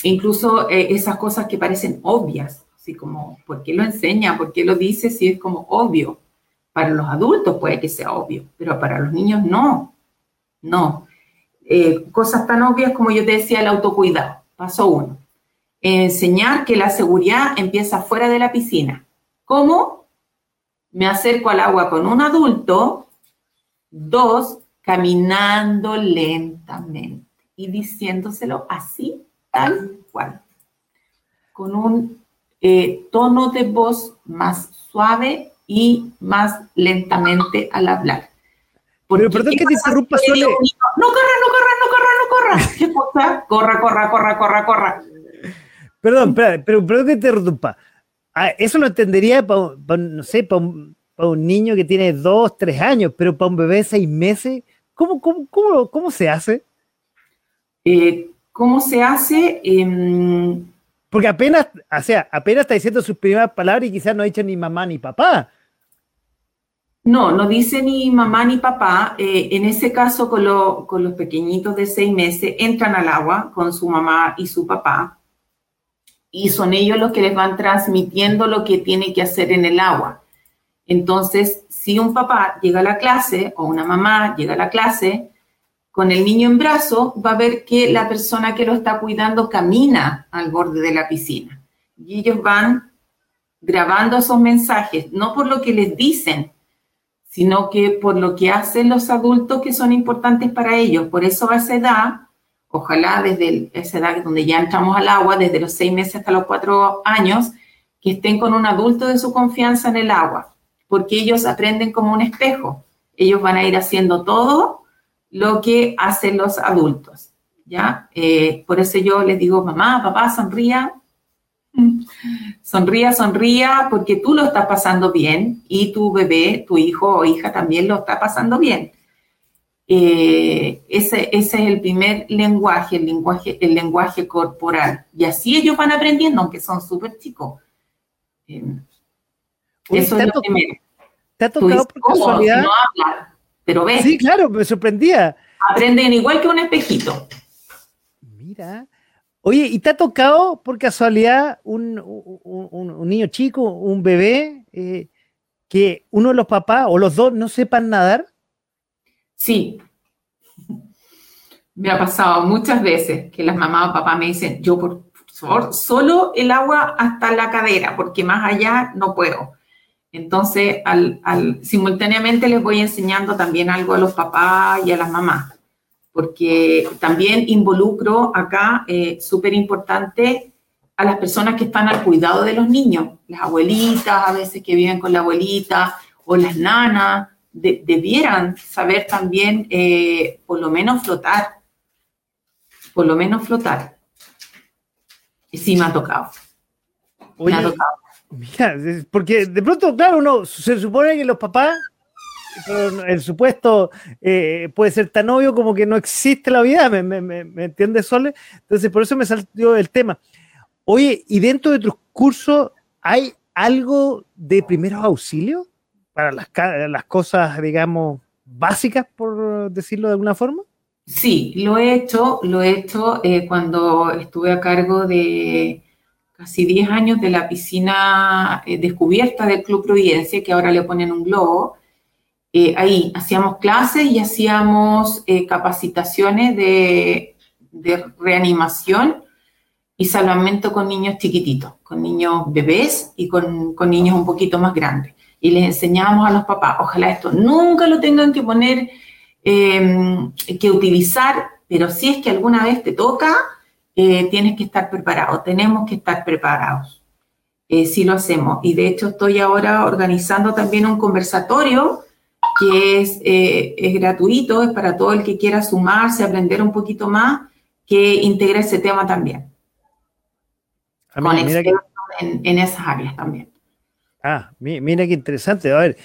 Incluso eh, esas cosas que parecen obvias, así como, ¿por qué lo enseña? ¿Por qué lo dice si es como obvio? Para los adultos puede que sea obvio, pero para los niños no. No. Eh, cosas tan obvias como yo te decía, el autocuidado. Paso uno. Enseñar que la seguridad empieza fuera de la piscina. ¿Cómo? Me acerco al agua con un adulto. Dos, caminando lentamente y diciéndoselo así, tal cual. Con un eh, tono de voz más suave y más lentamente al hablar. Pero perdón que te interrumpa. No corra, no corra, no corra, no corra. ¿Qué cosa? Corra, corra, corra, corra, corra. Perdón, pero, perdón que te interrumpa. Ah, eso lo entendería para, no sé, para un, un, niño que tiene dos, tres años, pero para un bebé de seis meses, ¿cómo, cómo, cómo, cómo se hace? Eh, ¿Cómo se hace? Eh, porque apenas, o sea, apenas está diciendo sus primeras palabras y quizás no ha dicho ni mamá ni papá. No, no dice ni mamá ni papá. Eh, en ese caso, con, los pequeñitos de seis meses, entran al agua con su mamá y su papá. Y son ellos los que les van transmitiendo lo que tiene que hacer en el agua. Entonces, si un papá llega a la clase o una mamá llega a la clase, con el niño en brazo, va a ver que la persona que lo está cuidando camina al borde de la piscina. Y ellos van grabando esos mensajes, no por lo que les dicen, sino que por lo que hacen los adultos que son importantes para ellos. Por eso a esa edad, ojalá desde esa edad donde ya entramos al agua, desde los seis meses hasta los cuatro años, que estén con un adulto de su confianza en el agua, porque ellos aprenden como un espejo. Ellos van a ir haciendo todo lo que hacen los adultos, ¿ya? Eh, por eso yo les digo, mamá, papá, sonría, sonría, sonría, porque tú lo estás pasando bien y tu bebé, tu hijo o hija también lo está pasando bien. Eh, ese, ese, es el primer lenguaje, el lenguaje, el lenguaje corporal. Y así ellos van aprendiendo, aunque son súper chicos. Eh, eso es lo primero. ¿Te ha tocado por casualidad? No pero ves. Sí, claro, me sorprendía. Aprenden igual que un espejito. Mira. Oye, ¿y te ha tocado por casualidad un, niño chico, un bebé, eh, que uno de los papás o los dos no sepan nadar? Sí. Me ha pasado muchas veces que las mamás o papás me dicen, yo por favor, solo el agua hasta la cadera, porque más allá no puedo. Entonces, al, simultáneamente les voy enseñando también algo a los papás y a las mamás, porque también involucro acá, eh, súper importante, a las personas que están al cuidado de los niños, las abuelitas a veces que viven con la abuelita o las nanas, debieran saber también eh, por lo menos flotar, por lo menos flotar. Y sí me ha tocado. me ha tocado. Mira, porque de pronto, claro, uno se supone que los papás, el supuesto eh, puede ser tan obvio como que no existe la vida, ¿me, entiendes, Sole? Entonces, por eso me salió el tema. Oye, ¿y dentro de tus cursos hay algo de primeros auxilios para las, las cosas, digamos, básicas, por decirlo de alguna forma? Sí, lo he hecho, lo he hecho eh, cuando estuve a cargo de casi 10 años de la piscina eh, descubierta del Club Providencia, que ahora le ponen un globo. Eh, ahí hacíamos clases y hacíamos eh, capacitaciones de, de, reanimación y salvamento con niños chiquititos, con niños bebés y con, con niños un poquito más grandes. Y les enseñábamos a los papás, ojalá esto nunca lo tengan que poner, que utilizar pero si es que alguna vez te toca, eh, tienes que estar preparado, tenemos que estar preparados. Eh, si lo hacemos. Y de hecho estoy ahora organizando también un conversatorio que es, eh, es gratuito, es para todo el que quiera sumarse, aprender un poquito más, que integra ese tema también. Ah, con expertos en, esas áreas también. Ah, mira qué interesante. A ver,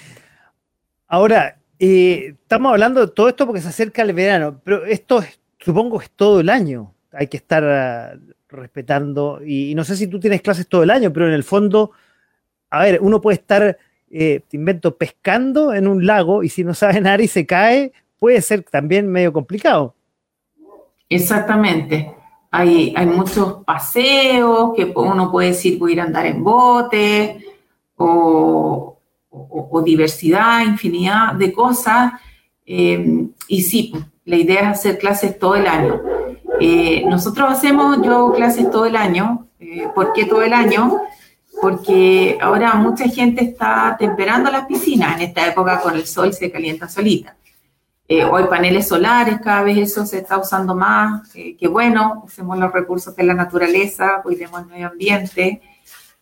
ahora, eh, estamos hablando de todo esto porque se acerca el verano, pero esto supongo es todo el año. Hay que estar ah, respetando, y, no sé si tú tienes clases todo el año, pero en el fondo, a ver, uno puede estar, eh, te invento, pescando en un lago y si no sabe nadar y se cae, puede ser también medio complicado. Exactamente. Hay, muchos paseos que uno puede decir, voy a ir a andar en bote o, diversidad, infinidad de cosas. Eh, y sí, la idea es hacer clases todo el año. Eh, nosotros hacemos, yo clases todo el año. Eh, ¿Por qué todo el año? Porque ahora mucha gente está temperando las piscinas. En esta época con el sol se calienta solita. Eh, hoy paneles solares, cada vez eso se está usando más. Eh, que bueno, usemos los recursos de la naturaleza, cuidemos el medio ambiente.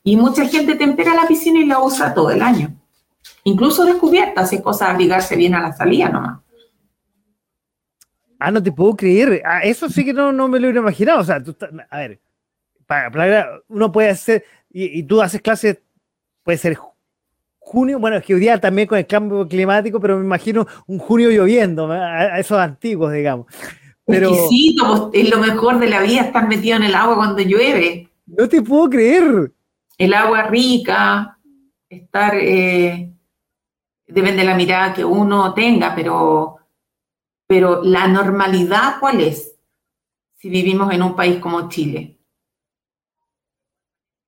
Y mucha gente tempera la piscina y la usa todo el año. Incluso descubierta, si es cosa de abrigarse bien a la salida nomás. Ah, no te puedo creer. Ah, eso sí que no, no me lo hubiera imaginado. O sea, tú, a ver, para, uno puede hacer, y, tú haces clases, puede ser junio, bueno, es que hoy día también con el cambio climático, pero me imagino un junio lloviendo, a, esos antiguos, digamos. Pero, Exquisito, pues, es lo mejor de la vida estar metido en el agua cuando llueve. No te puedo creer. El agua rica, estar, eh, depende de la mirada que uno tenga, pero pero la normalidad, ¿cuál es? Si vivimos en un país como Chile.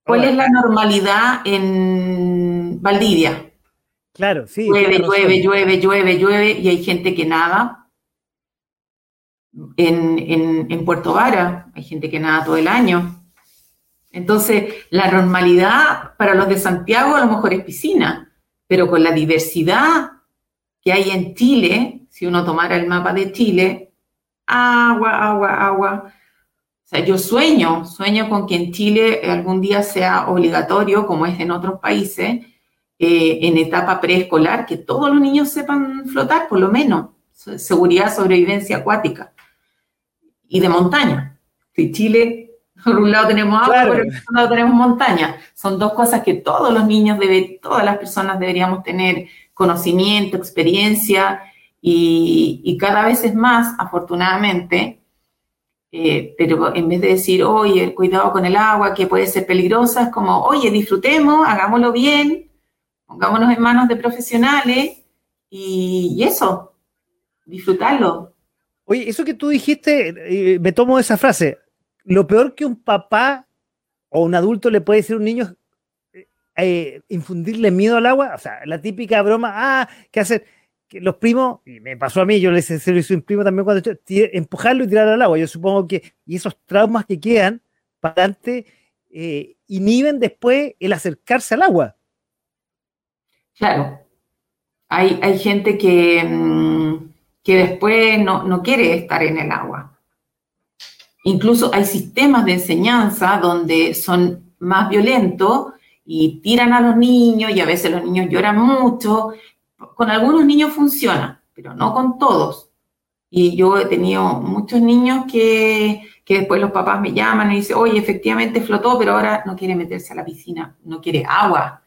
¿Cuál es la normalidad en Valdivia? Claro, sí. Llueve, llueve, llueve, llueve, llueve, y hay gente que nada. En, Puerto Vara hay gente que nada todo el año. Entonces, la normalidad para los de Santiago a lo mejor es piscina, pero con la diversidad que hay en Chile, si uno tomara el mapa de Chile, agua, agua, agua. O sea, yo sueño, sueño con que en Chile algún día sea obligatorio, como es en otros países, eh, en etapa preescolar, que todos los niños sepan flotar, por lo menos. Seguridad, sobrevivencia acuática y de montaña. Si Chile, por un lado tenemos agua, por otro lado tenemos montaña. Son dos cosas que todos los niños, debe, todas las personas deberíamos tener conocimiento, experiencia y, cada vez es más, afortunadamente, eh, pero en vez de decir, oye, cuidado con el agua, que puede ser peligrosa, es como, oye, disfrutemos, hagámoslo bien, pongámonos en manos de profesionales y, eso, disfrutarlo. Oye, eso que tú dijiste, eh, me tomo esa frase, lo peor que un papá o un adulto le puede decir a un niño eh, infundirle miedo al agua, o sea, la típica broma, ah, ¿qué hacer? Los primos, y me pasó a mí, yo le hice a un primo también cuando empujarlo y tirar al agua. Yo supongo que, y esos traumas que quedan para adelante, eh, inhiben después el acercarse al agua. Claro. Hay, hay gente que, mm, que después no, no quiere estar en el agua. Incluso hay sistemas de enseñanza donde son más violentos y tiran a los niños y a veces los niños lloran mucho con algunos niños funciona, pero no con todos. Y yo he tenido muchos niños que, que después los papás me llaman y dicen, oye, efectivamente flotó, pero ahora no quiere meterse a la piscina, no quiere agua.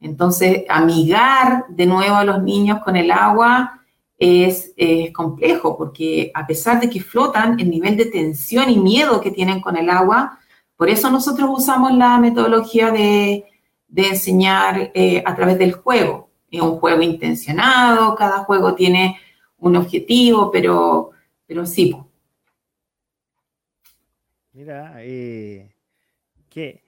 Entonces, amigar de nuevo a los niños con el agua es, complejo, porque a pesar de que flotan, el nivel de tensión y miedo que tienen con el agua, por eso nosotros usamos la metodología de, de enseñar eh, a través del juego es un juego intencionado, cada juego tiene un objetivo, pero, pero sí. Mira, eh, qué,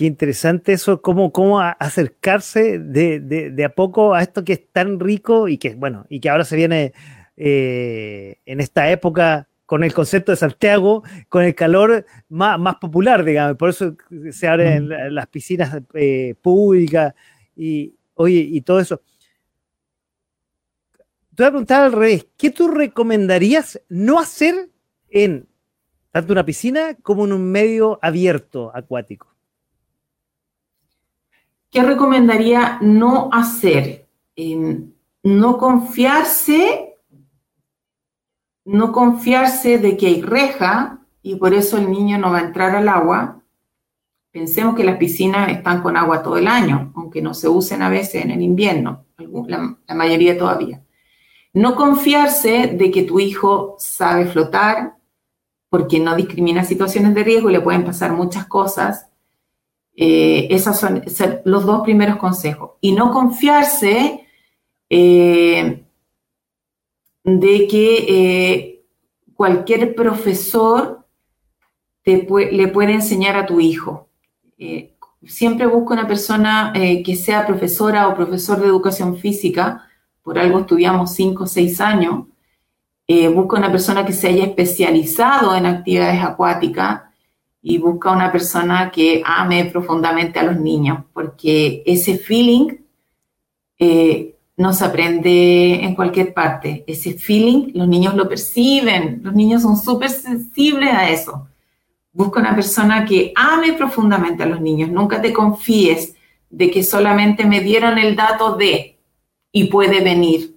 interesante eso, cómo, cómo acercarse de, a poco a esto que es tan rico y que, bueno, y que ahora se viene eh, en esta época con el concepto de Santiago, con el calor más, más popular, digamos, por eso se abren mm. las piscinas eh, públicas y, Oye, y todo eso. Te voy a preguntar al revés, ¿qué tú recomendarías no hacer en tanto una piscina como en un medio abierto acuático? ¿Qué recomendaría no hacer? no confiarse, no confiarse de que hay reja y por eso el niño no va a entrar al agua. Pensemos que las piscinas están con agua todo el año, aunque no se usen a veces en el invierno, la mayoría todavía. No confiarse de que tu hijo sabe flotar, porque no discrimina situaciones de riesgo y le pueden pasar muchas cosas. Eh, esos son, los dos primeros consejos. Y no confiarse eh, de que eh, cualquier profesor le puede enseñar a tu hijo. Siempre busca una persona que sea profesora o profesor de educación física por algo estudiamos cinco o seis años, eh, busca una persona que se haya especializado en actividades acuáticas y busca una persona que ame profundamente a los niños, porque ese feeling eh, no se aprende en cualquier parte. Ese feeling los niños lo perciben, los niños son súper sensibles a eso. Busca una persona que ame profundamente a los niños, nunca te confíes de que solamente me dieron el dato de, y puede venir.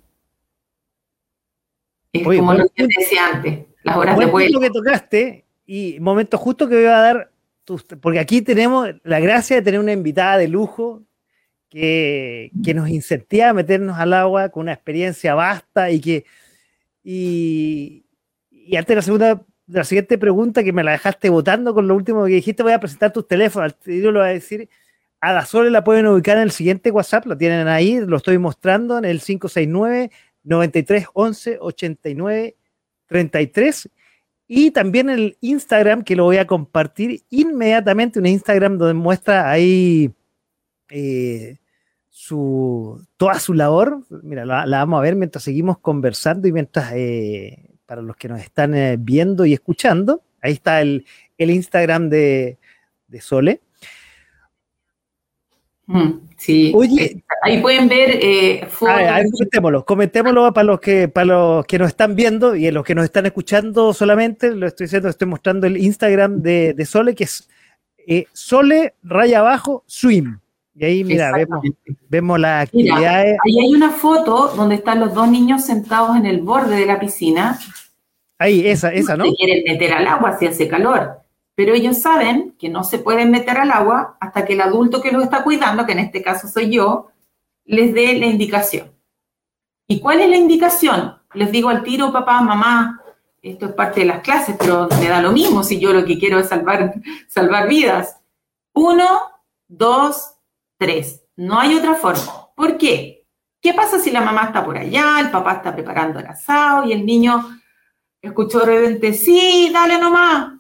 Es como lo que decía antes, las horas de vuelo. que tocaste y momento justo que voy a dar, porque aquí tenemos la gracia de tener una invitada de lujo que, que nos incentiva a meternos al agua con una experiencia vasta y que y, y antes de la segunda la siguiente pregunta que me la dejaste votando con lo último que dijiste, voy a presentar tus teléfonos. Yo lo voy a decir a la Sole la pueden ubicar en el siguiente WhatsApp, lo tienen ahí, lo estoy mostrando en el 569 93 11 89 33 y también el Instagram que lo voy a compartir inmediatamente, un Instagram donde muestra ahí eh, su, toda su labor. Mira, la, vamos a ver mientras seguimos conversando y mientras, eh, para los que nos están eh, viendo y escuchando, ahí está el, Instagram de, de Sole. Mm, sí, Oye, eh, ahí pueden ver eh, comentémoslo, comentémoslo para los que para los que nos están viendo y los que nos están escuchando solamente, lo estoy diciendo, estoy mostrando el Instagram de, Sole, que es eh, Sole raya abajo swim. Y ahí, mira, vemos, vemos las actividades. ahí hay una foto donde están los dos niños sentados en el borde de la piscina. Ahí, esa, esa, ¿no? Se quieren meter al agua si hace calor pero ellos saben que no se pueden meter al agua hasta que el adulto que los está cuidando, que en este caso soy yo, les dé la indicación. ¿Y cuál es la indicación? Les digo al tiro, papá, mamá, esto es parte de las clases, pero me da lo mismo si yo lo que quiero es salvar, salvar vidas. Uno, dos, tres. No hay otra forma. ¿Por qué? ¿Qué pasa si la mamá está por allá, el papá está preparando el asado y el niño escuchó de repente, sí, dale nomás,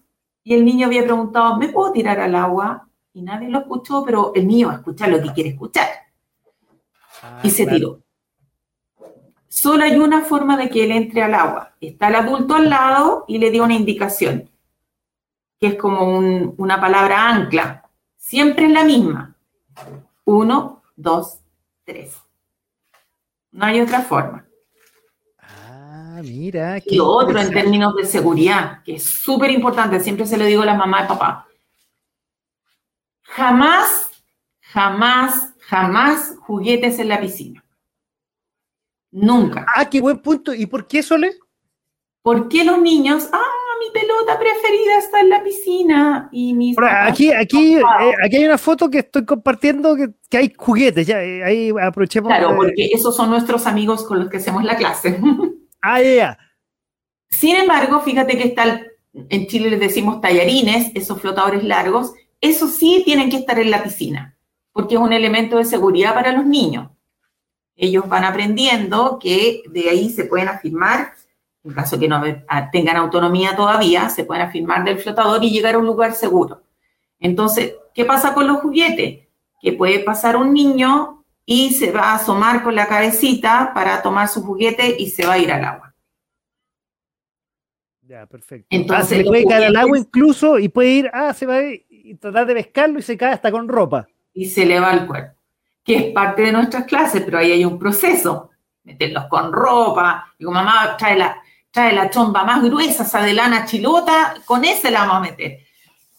y el niño había preguntado, ¿me puedo tirar al agua? Y nadie lo escuchó, pero el niño escucha lo que quiere escuchar. Ah, y se tiró. Solo hay una forma de que él entre al agua. Está el adulto al lado y le dio una indicación, que es como una palabra ancla. Siempre es la misma. Uno, dos, tres. No hay otra forma. Ah, mira. Y otro en términos de seguridad, que es súper importante, siempre se lo digo a la mamá y papá. Jamás, jamás, jamás juguetes en la piscina. Nunca. Ah, qué buen punto. ¿Y por qué, Sole? Porque los niños, ah, mi pelota preferida está en la piscina y mis aquí aquí eh, aquí hay una foto que estoy compartiendo que, hay juguetes ya eh, ahí aprovechemos claro porque esos son nuestros amigos con los que hacemos la clase Ah, ya. Sin embargo, fíjate que está, en Chile les decimos tallarines, esos flotadores largos, esos sí tienen que estar en la piscina, porque es un elemento de seguridad para los niños. Ellos van aprendiendo que de ahí se pueden afirmar, en caso que no tengan autonomía todavía, se pueden afirmar del flotador y llegar a un lugar seguro. Entonces, ¿qué pasa con los juguetes? Que puede pasar un niño y se va a asomar con la cabecita para tomar su juguete y se va a ir al agua. Ya, perfecto. Entonces, ah, se puede caer al agua incluso y puede ir, ah, se va a ir y tratar de pescarlo y se cae hasta con ropa. Y se le va al cuerpo, que es parte de nuestras clases, pero ahí hay un proceso. Meterlos con ropa, digo, mamá, trae la, trae la chomba más gruesa, esa de lana chilota, con ese la vamos a meter.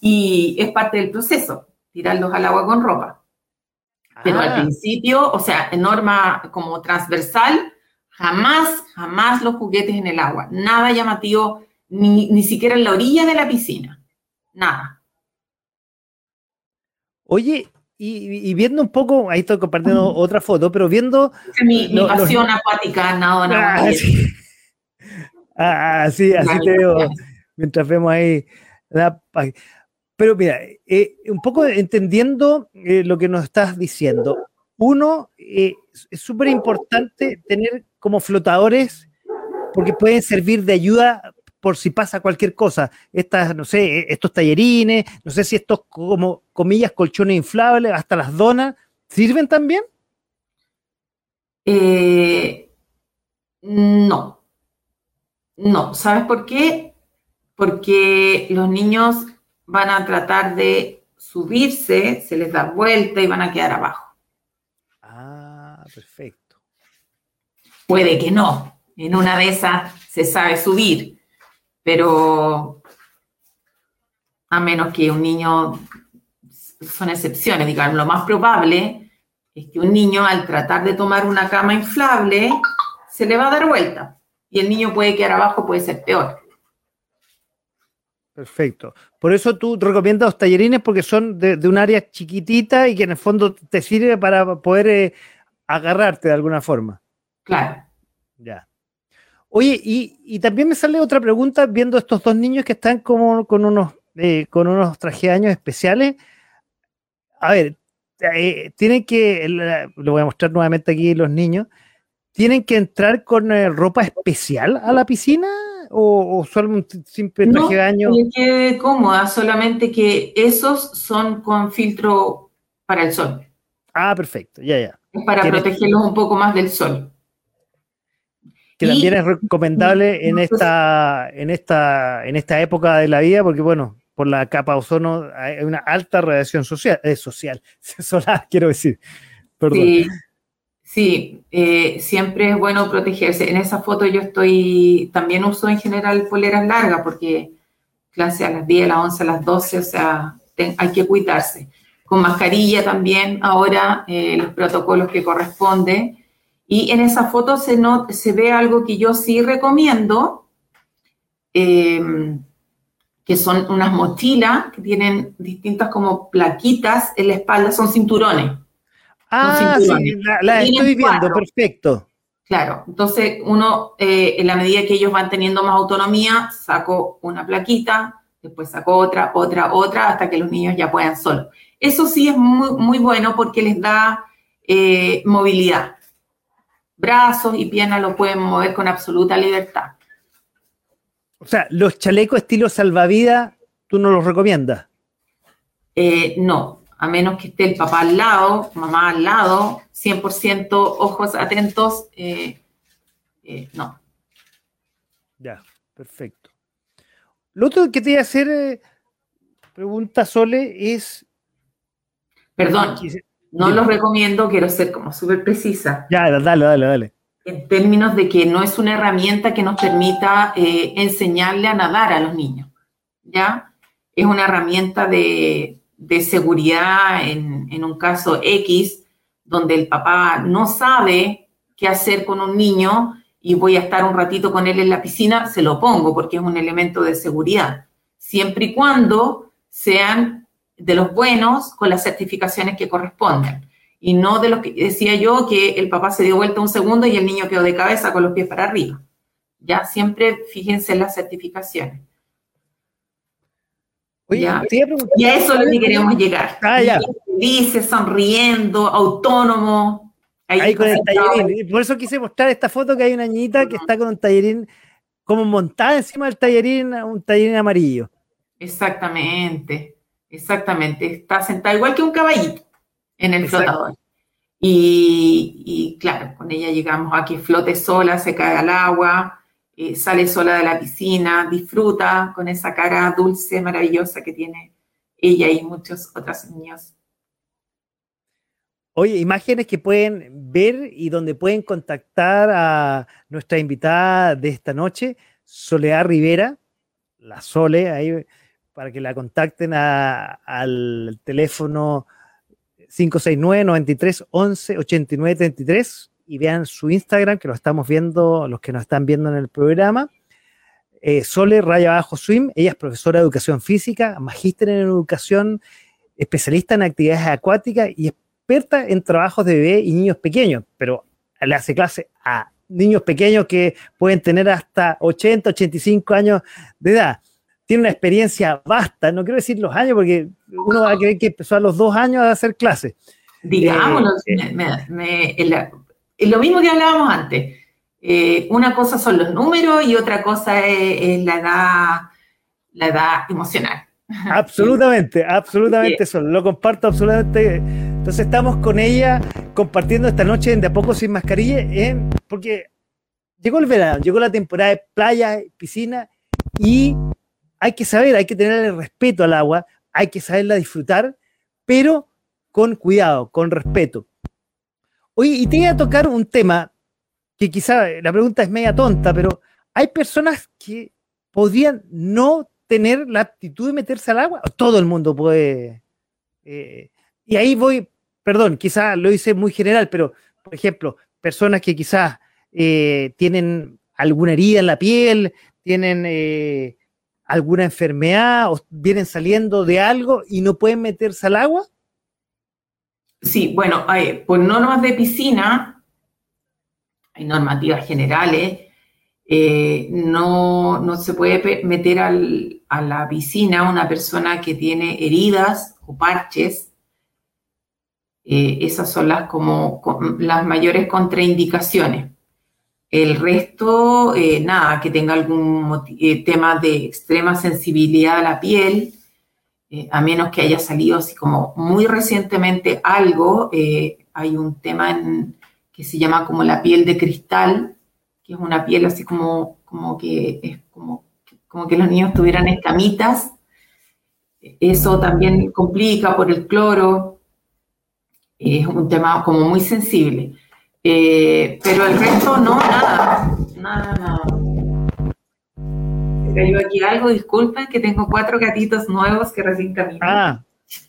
Y es parte del proceso, tirarlos al agua con ropa. Pero al Ah. principio, o sea, en norma como transversal, jamás, jamás los juguetes en el agua. Nada llamativo, ni, ni siquiera en la orilla de la piscina. Nada. Oye, y, y viendo un poco, ahí estoy compartiendo otra foto, pero viendo. Mi, mi los- pasión acuática, agua Ah, sí. Ah, así, así te veo mientras vemos ahí. la Pero mira, eh, un poco entendiendo eh, lo que nos estás diciendo. Uno, eh, es súper importante tener como flotadores porque pueden servir de ayuda por si pasa cualquier cosa. Estas, no sé, estos tallerines, no sé si estos como comillas colchones inflables, hasta las donas, ¿sirven también? Eh, no. No. ¿Sabes por qué? Porque los niños van a tratar de subirse, se les da vuelta y van a quedar abajo. Ah, perfecto. Puede que no. En una de esas se sabe subir, pero a menos que un niño, son excepciones, digamos, lo más probable es que un niño al tratar de tomar una cama inflable se le va a dar vuelta y el niño puede quedar abajo, puede ser peor. Perfecto. Por eso tú recomiendas los tallerines porque son de, de un área chiquitita y que en el fondo te sirve para poder eh, agarrarte de alguna forma. Claro. Ya. Oye, y, y también me sale otra pregunta viendo estos dos niños que están como con unos, eh, con unos trajeaños especiales. A ver, eh, tienen que, la- lo voy a mostrar nuevamente aquí los niños, ¿tienen que entrar con eh, ropa especial a la piscina o, o solo un simple No, traje de baño? que le quede cómoda, solamente que esos son con filtro para el sol. Ah, perfecto, ya, ya. Es para protegerlos un poco más del sol. Que Y- también es recomendable en esta, en esta, en esta época de la vida, porque bueno, por la capa ozono hay una alta radiación social, eh, social, solar, quiero decir. Perdón. Sí, sí eh, siempre es bueno protegerse. En esa foto yo estoy, también uso en general poleras largas porque clase a las 10, a las 11, a las 12, o sea, hay que cuidarse. Con mascarilla también, ahora eh, los protocolos que corresponden. Y en esa foto se, no, se ve algo que yo sí recomiendo, eh, que son unas mochilas que tienen distintas como plaquitas en la espalda, son cinturones. Ah, sí, la, la estoy viendo, cuatro. perfecto. Claro, entonces uno, eh, en la medida que ellos van teniendo más autonomía, saco una plaquita, después saco otra, otra, otra, hasta que los niños ya puedan solos. Eso sí es muy, muy bueno porque les da eh, movilidad. Brazos y piernas lo pueden mover con absoluta libertad. O sea, los chalecos estilo salvavidas, tú no los recomiendas. Eh, no, a menos que esté el papá al lado, mamá al lado, 100% ojos atentos, eh, eh, no. Ya, perfecto. Lo otro que te iba a hacer, eh, pregunta Sole, es. Perdón, no Dime. los recomiendo, quiero ser como súper precisa. Ya, dale, dale, dale. en términos de que no es una herramienta que nos permita enseñarle a nadar a los niños, ¿ya? Es una herramienta de, de seguridad en, un caso X, donde el papá no sabe qué hacer con un niño y voy a estar un ratito con él en la piscina, se lo pongo porque es un elemento de seguridad, siempre y cuando sean de los buenos con las certificaciones que corresponden y no de los que decía yo que el papá se dio vuelta un segundo y el niño quedó de cabeza con los pies para arriba. Ya siempre fíjense en las certificaciones. Oye, Ya. te iba a preguntar. Y a eso es lo que queremos llegar. Ah, ya. Felices, sonriendo, autónomo. Ahí con el tallerín. Y por eso quise mostrar esta foto que hay una niñita que está con un tallerín, como montada encima del tallerín, un tallerín amarillo. Exactamente, exactamente. Está sentada igual que un caballito en el Exacto. flotador. Y, y claro, con ella llegamos a que flote sola, se cae al agua, eh, sale sola de la piscina, disfruta con esa cara dulce, maravillosa que tiene ella y muchos otros niños. Oye, imágenes que pueden ver y donde pueden contactar a nuestra invitada de esta noche Soledad Rivera, la Sole, ahí para que la contacten al teléfono 569 93 11 89 33 y vean su Instagram, que lo estamos viendo, los que nos están viendo en el programa. Eh, Sole Raya Abajo Swim, ella es profesora de educación física, magíster en educación, especialista en actividades acuáticas y experta en trabajos de bebé y niños pequeños, pero le hace clase a niños pequeños que pueden tener hasta 80, 85 años de edad. Tiene una experiencia vasta, no quiero decir los años porque uno va a creer que empezó a los dos años a hacer clases. Digámoslo, eh, es lo mismo que hablábamos antes. Eh, una cosa son los números y otra cosa es, la, edad, la edad emocional. Absolutamente, absolutamente eso, lo comparto absolutamente. Entonces estamos con ella compartiendo esta noche en De a poco sin mascarilla, porque llegó el verano, llegó la temporada de playa, piscina y hay que saber, hay que tener respeto al agua, hay que saberla disfrutar, pero con cuidado, con respeto. Oye, y te voy a tocar un tema que quizá la pregunta es media tonta, pero hay personas que podrían no tener la aptitud de meterse al agua. Todo el mundo puede. Eh, y ahí voy, perdón, quizá lo hice muy general, pero por ejemplo, personas que quizás eh, tienen alguna herida en la piel, tienen eh, alguna enfermedad o vienen saliendo de algo y no pueden meterse al agua. Sí, bueno, hay, por normas de piscina, hay normativas generales, eh, no, se puede meter a la piscina una persona que tiene heridas o parches. Eh, esas son las, como, las mayores contraindicaciones. El resto, eh, nada, que tenga algún tema de extrema sensibilidad a la piel, eh, a menos que haya salido así como muy recientemente algo, eh, hay un tema que se llama como la piel de cristal, que es una piel así como, como que es como, como que los niños tuvieran escamitas. Eso también complica por el cloro. Es un tema como muy sensible. Eh, pero el resto no, nada, nada, nada cayó aquí algo, disculpen que tengo cuatro gatitos nuevos que recién caminan. Ah.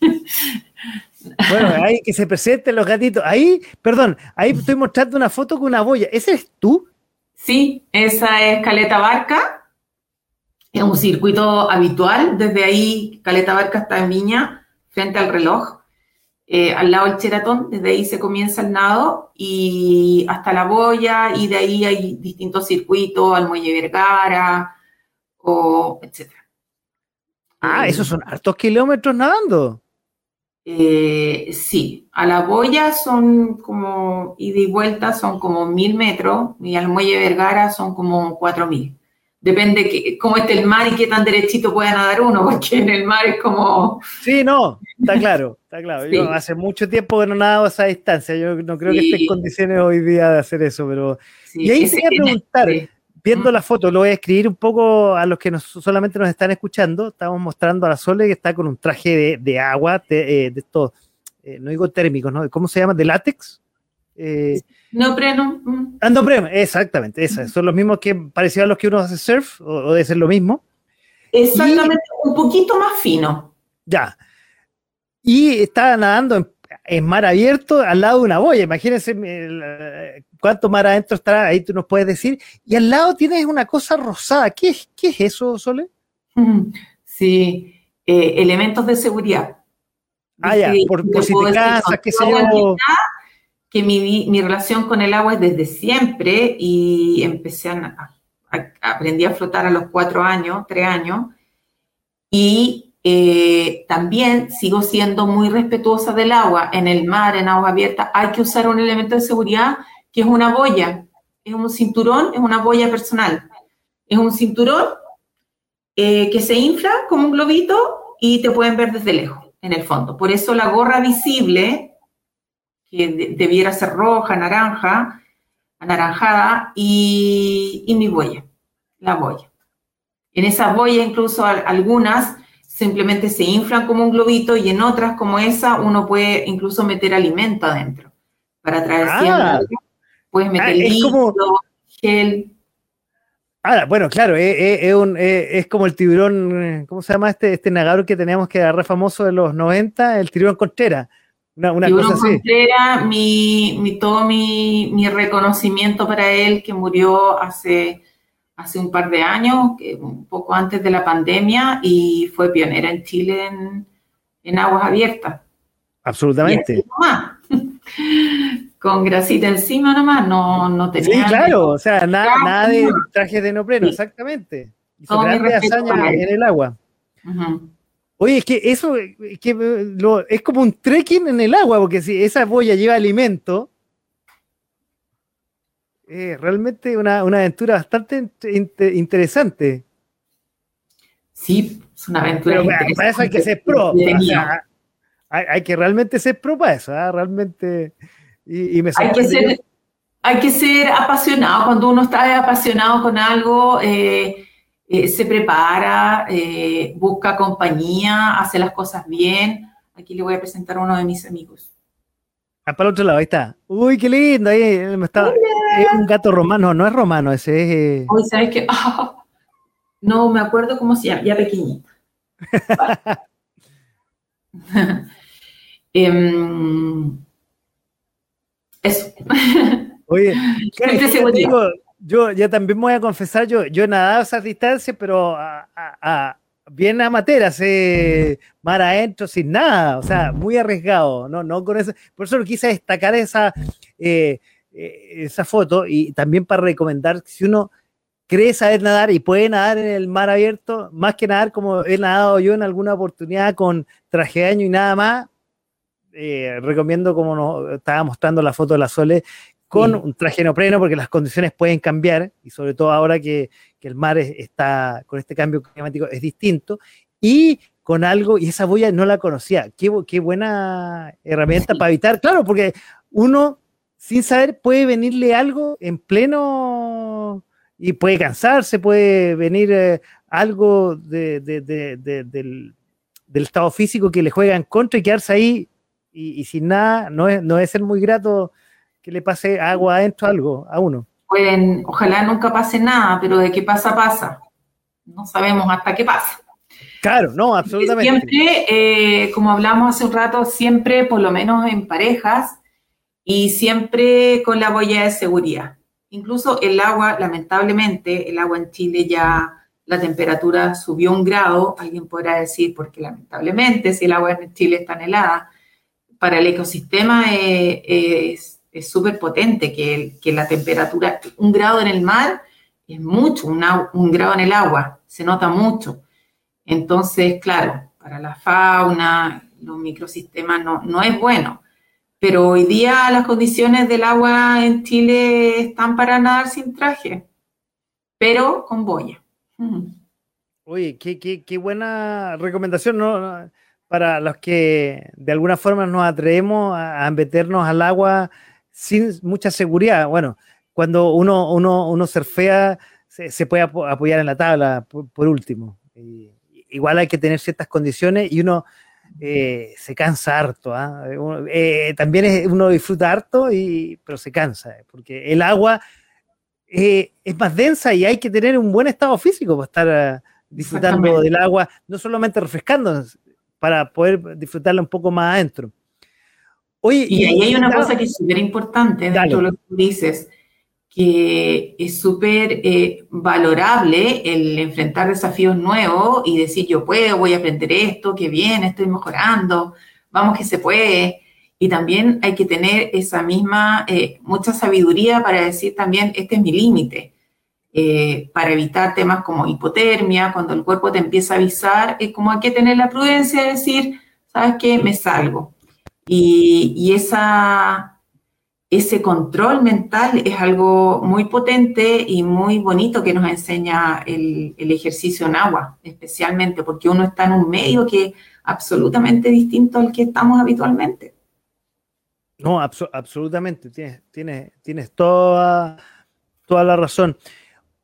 bueno, ahí que se presenten los gatitos. Ahí, perdón, ahí estoy mostrando una foto con una boya. ¿Ese es tú? Sí, esa es Caleta Barca. Es un circuito habitual. Desde ahí, Caleta Barca está en Viña, frente al reloj. Eh, al lado del Cheratón, desde ahí se comienza el nado y hasta la boya, y de ahí hay distintos circuitos, al Muelle Vergara, o etcétera. Ah, esos son hartos kilómetros nadando. Eh, sí, a la boya son como ida y vuelta, son como mil metros, y al muelle Vergara son como cuatro mil. Depende que, cómo esté el mar y qué tan derechito pueda nadar uno, porque en el mar es como. Sí, no, está claro, está claro. Yo hace mucho tiempo que no nado a esa distancia. Yo no creo que esté en condiciones hoy día de hacer eso, pero. y ahí quería preguntar viendo la foto, lo voy a escribir un poco a los que solamente nos están escuchando. Estamos mostrando a la Sole que está con un traje de, agua, de, eh, esto, eh, no digo térmicos, ¿no? ¿Cómo se llama? ¿De látex? Eh, no, preno. Mm. Ah, no, preno, exactamente. Esas. Son los mismos que parecían a los que uno hace surf, o, debe ser lo mismo. Exactamente, un poquito más fino. Ya. Y está nadando en en mar abierto al lado de una boya. Imagínense eh, cuánto mar adentro estará, ahí tú nos puedes decir. Y al lado tienes una cosa rosada. ¿Qué es, qué es eso, Sole? Sí, eh, elementos de seguridad. Ah, ya, por, si te casas, qué sé yo. Que mi, mi, relación con el agua es desde siempre y empecé a, aprendí a flotar a los cuatro años, tres años. Y eh, también sigo siendo muy respetuosa del agua. En el mar, en agua abierta, hay que usar un elemento de seguridad que es una boya. Es un cinturón, es una boya personal. Es un cinturón eh, que se infla como un globito y te pueden ver desde lejos, en el fondo. Por eso la gorra visible, que debiera ser roja, naranja, anaranjada, y, y mi boya, la boya. En esa boya incluso algunas simplemente se inflan como un globito y en otras como esa uno puede incluso meter alimento adentro para traer ah. Puedes meter ah, líquido, gel. Ahora, bueno, claro, es, como el tiburón, ¿cómo se llama este, este que teníamos que agarrar famoso de los 90? El tiburón Contreras. Una, una cosa así. Contreras, mi, mi, todo mi, mi, reconocimiento para él, que murió hace, hace un par de años, un poco antes de la pandemia, y fue pionera en Chile en, en aguas abiertas. Absolutamente. Con grasita encima nomás, no, no tenía. Sí, claro, o sea, nada, nada de traje de neopreno, exactamente. Hizo grandes hazañas en el agua. Oye, es que eso es como un trekking en el agua, porque si esa boya lleva alimento, es realmente una, una aventura bastante interesante. Sí, es una aventura. Pero para eso hay que ser pro. hay, que realmente ser pro para eso, ¿ah? realmente. Y, me hay, que ser, hay que ser apasionado. Cuando uno está apasionado con algo, eh, eh, se prepara, eh, busca compañía, hace las cosas bien. Aquí le voy a presentar a uno de mis amigos. Ah, para el otro lado, ahí está. Uy, qué lindo. Ahí está. Es un gato romano, no es romano, ese es. Uy, ¿sabes qué? no me acuerdo cómo se llama, ya pequeñito. Em, eso. Oye, yo ya también me voy a confesar, yo, yo he nadado a esas distancias, pero a, bien amateur, hace mar adentro, sin nada, o sea, muy arriesgado, no, no con eso. Por eso quise destacar esa, eh, eh, esa foto y también para recomendar si uno cree saber nadar y puede nadar en el mar abierto, más que nadar como he nadado yo en alguna oportunidad con traje de año y nada más, eh, recomiendo como nos estaba mostrando la foto de la Sole, con un traje neopreno porque las condiciones pueden cambiar y sobre todo ahora que, el mar está con este cambio climático es distinto y con algo, y esa boya no la conocía, qué, qué buena herramienta para evitar, claro, porque uno sin saber puede venirle algo en pleno y puede cansarse, puede venir eh, algo del, del, estado físico que le juega en contra y quedarse ahí y, sin nada, no es, no es ser muy grato que le pase agua adentro algo a uno. Pueden, ojalá nunca pase nada, pero de qué pasa, pasa. No sabemos hasta qué pasa. Claro, no, absolutamente. Siempre, eh, como hablamos hace un rato, siempre, por lo menos en parejas, y siempre con la boya de seguridad. Incluso el agua, lamentablemente, el agua en Chile ya la temperatura subió un grado, alguien podrá decir, porque lamentablemente si el agua en Chile está helada, para el ecosistema es súper potente, que, que, la temperatura, un grado en el mar es mucho, un grado en el agua, se nota mucho. Entonces, claro, para la fauna, los microsistemas no, no es bueno. Pero hoy día las condiciones del agua en Chile están para nadar sin traje, pero con boya. Oye, qué, qué, qué buena recomendación, ¿no? Para los que de alguna forma nos atrevemos a, meternos al agua sin mucha seguridad. Bueno, cuando uno, uno, uno surfea, se, puede apoyar en la tabla, por, último. igual hay que tener ciertas condiciones y uno eh, se cansa harto. ¿ah? Eh, también uno disfruta harto, y, pero se cansa, porque el agua eh, es más densa y hay que tener un buen estado físico para estar disfrutando del agua, no solamente refrescando, para poder disfrutarla un poco más adentro. Oye, y, ahí hay una cosa que es súper importante dentro de lo que dices, que es súper eh, valorable el enfrentar desafíos nuevos y decir, yo puedo, voy a aprender esto, qué bien, estoy mejorando, vamos que se puede. Y también hay que tener esa misma, eh, mucha sabiduría para decir también, este es mi límite. Eh, para evitar temas como hipotermia, cuando el cuerpo te empieza a avisar, es como hay que tener la prudencia de decir, ¿sabes qué? Me salgo. Y, esa, ese control mental es algo muy potente y muy bonito que nos enseña el, ejercicio en agua, especialmente porque uno está en un medio que es absolutamente distinto al que estamos habitualmente. No, absolutamente, tienes, tienes, tienes toda, toda la razón.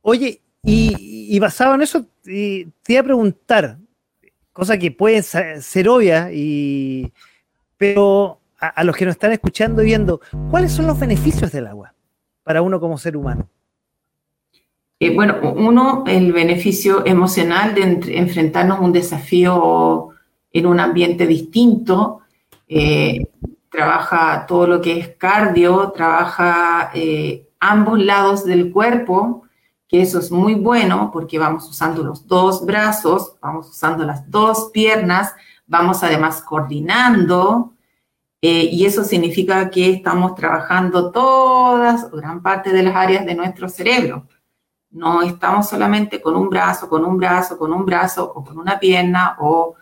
Oye, y, basado en eso, te iba a preguntar, cosa que puede ser obvia, y, pero a, los que nos están escuchando y viendo, ¿cuáles son los beneficios del agua para uno como ser humano? Eh, bueno, uno, el beneficio emocional de enfrentarnos a un desafío en un ambiente distinto. Eh, trabaja todo lo que es cardio, trabaja eh, ambos lados del cuerpo, que eso es muy bueno porque vamos usando los dos brazos, vamos usando las dos piernas, vamos además coordinando, y eso significa que estamos trabajando todas, gran parte de las áreas de nuestro cerebro. No estamos solamente con un brazo, con un brazo, con un brazo o con una pierna o,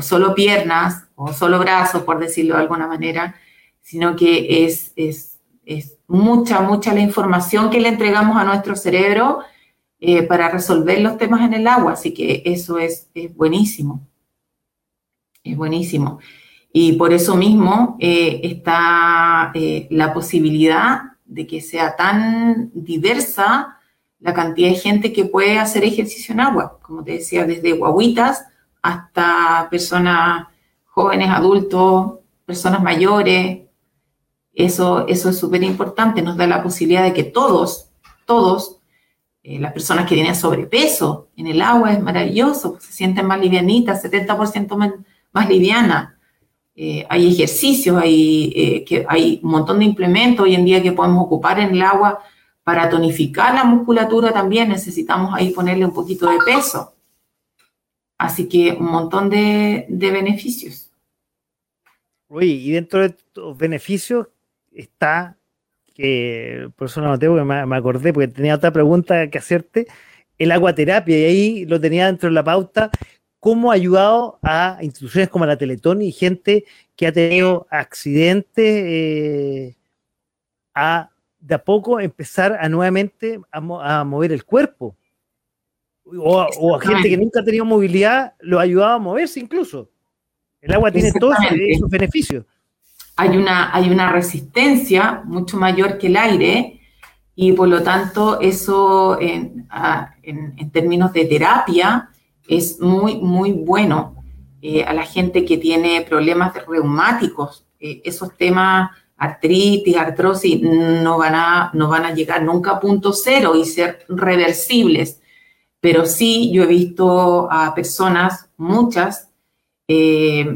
solo piernas o solo brazos, por decirlo de alguna manera, sino que es, es, mucha, mucha la información que le entregamos a nuestro cerebro eh, para resolver los temas en el agua. Así que eso es, buenísimo. Es buenísimo. Y por eso mismo eh, está eh, la posibilidad de que sea tan diversa la cantidad de gente que puede hacer ejercicio en agua, como te decía, desde guaguitas hasta personas jóvenes, adultos, personas mayores. Eso, eso es súper importante, nos da la posibilidad de que todos, todos, eh, las personas que tienen sobrepeso en el agua es maravilloso, se sienten más livianitas, 70% más, más liviana. Eh, hay ejercicios, hay, eh, que, hay un montón de implementos hoy en día que podemos ocupar en el agua para tonificar la musculatura también necesitamos ahí ponerle un poquito de peso. Así que un montón de, beneficios. Oye, y dentro de estos beneficios está, que por eso no lo tengo, que me, acordé, porque tenía otra pregunta que hacerte, el aguaterapia, y ahí lo tenía dentro de la pauta, cómo ha ayudado a instituciones como la Teletón y gente que ha tenido accidentes eh, a de a poco empezar a nuevamente a, mover el cuerpo. O, a gente que nunca ha tenido movilidad, lo ha ayudado a moverse incluso. El agua tiene todos esos beneficios. Hay una, hay una resistencia mucho mayor que el aire y por lo tanto eso en, términos de terapia es muy, muy bueno. Eh, a la gente que tiene problemas reumáticos, eh, esos temas artritis, artrosis, no van, a, no van a llegar nunca a punto cero y ser reversibles. Pero sí, yo he visto a personas, muchas, eh,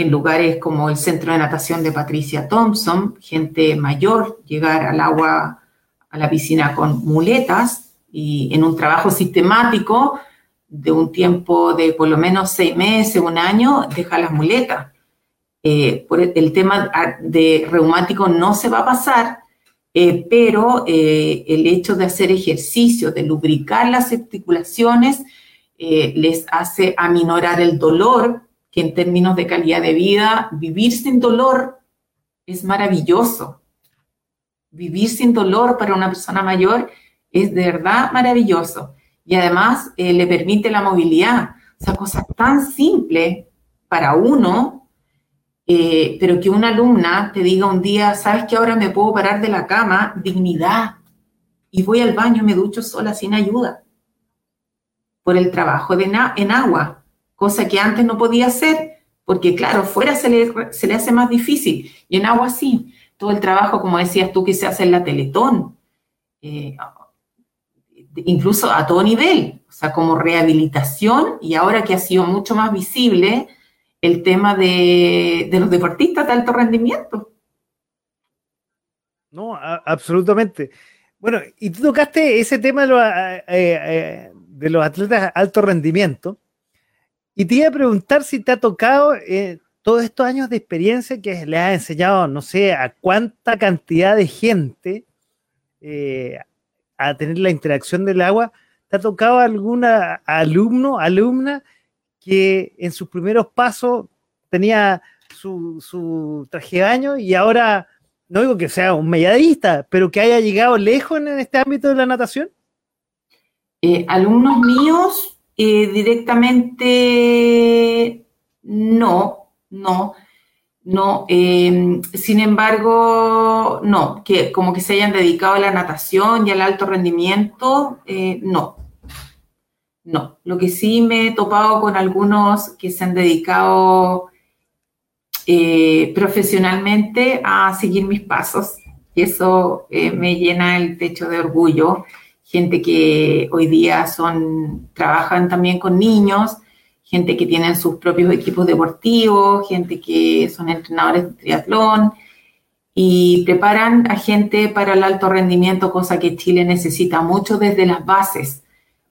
en lugares como el Centro de Natación de Patricia Thompson, gente mayor, llegar al agua, a la piscina con muletas y en un trabajo sistemático de un tiempo de por lo menos seis meses, un año, deja las muletas. Eh, por el tema de reumático no se va a pasar, eh, pero eh, el hecho de hacer ejercicio, de lubricar las articulaciones, les hace aminorar el dolor, en términos de calidad de vida, vivir sin dolor es maravilloso. Vivir sin dolor para una persona mayor es de verdad maravilloso. Y además le permite la movilidad. O sea, tan simples para uno eh, pero que una alumna te diga un día, sabes que ahora me puedo parar de la cama, dignidad, y voy al baño me ducho sola sin ayuda, por el trabajo de en agua, cosa que antes no podía hacer, porque claro, fuera se le, se le hace más difícil, y en agua sí, todo el trabajo, como decías tú, que se hace en la Teletón, eh, incluso a todo nivel, o sea, como rehabilitación, y ahora que ha sido mucho más visible, el tema de, los deportistas de alto rendimiento. No, absolutamente. Bueno, y tú tocaste ese tema de los, eh, de los atletas de alto rendimiento. Y te iba a preguntar si te ha tocado eh, todos estos años de experiencia que le ha enseñado, no sé, a cuánta cantidad de gente a tener la interacción del agua. ¿Te ha tocado alguna alumno, alumna que en sus primeros pasos tenía su, traje de baño y ahora, no digo que sea un medallista, pero que haya llegado lejos en este ámbito de la natación? Eh, alumnos míos eh, directamente no, no, no. Em, sin embargo, no, que como que se hayan dedicado a la natación y al alto rendimiento, eh, no. No, lo que sí me he topado con algunos que se han dedicado eh, profesionalmente a seguir mis pasos y eso eh, me llena el pecho de orgullo gente que hoy día son, trabajan también con niños, gente que tienen sus propios equipos deportivos, gente que son entrenadores de triatlón y preparan a gente para el alto rendimiento, cosa que Chile necesita mucho desde las bases.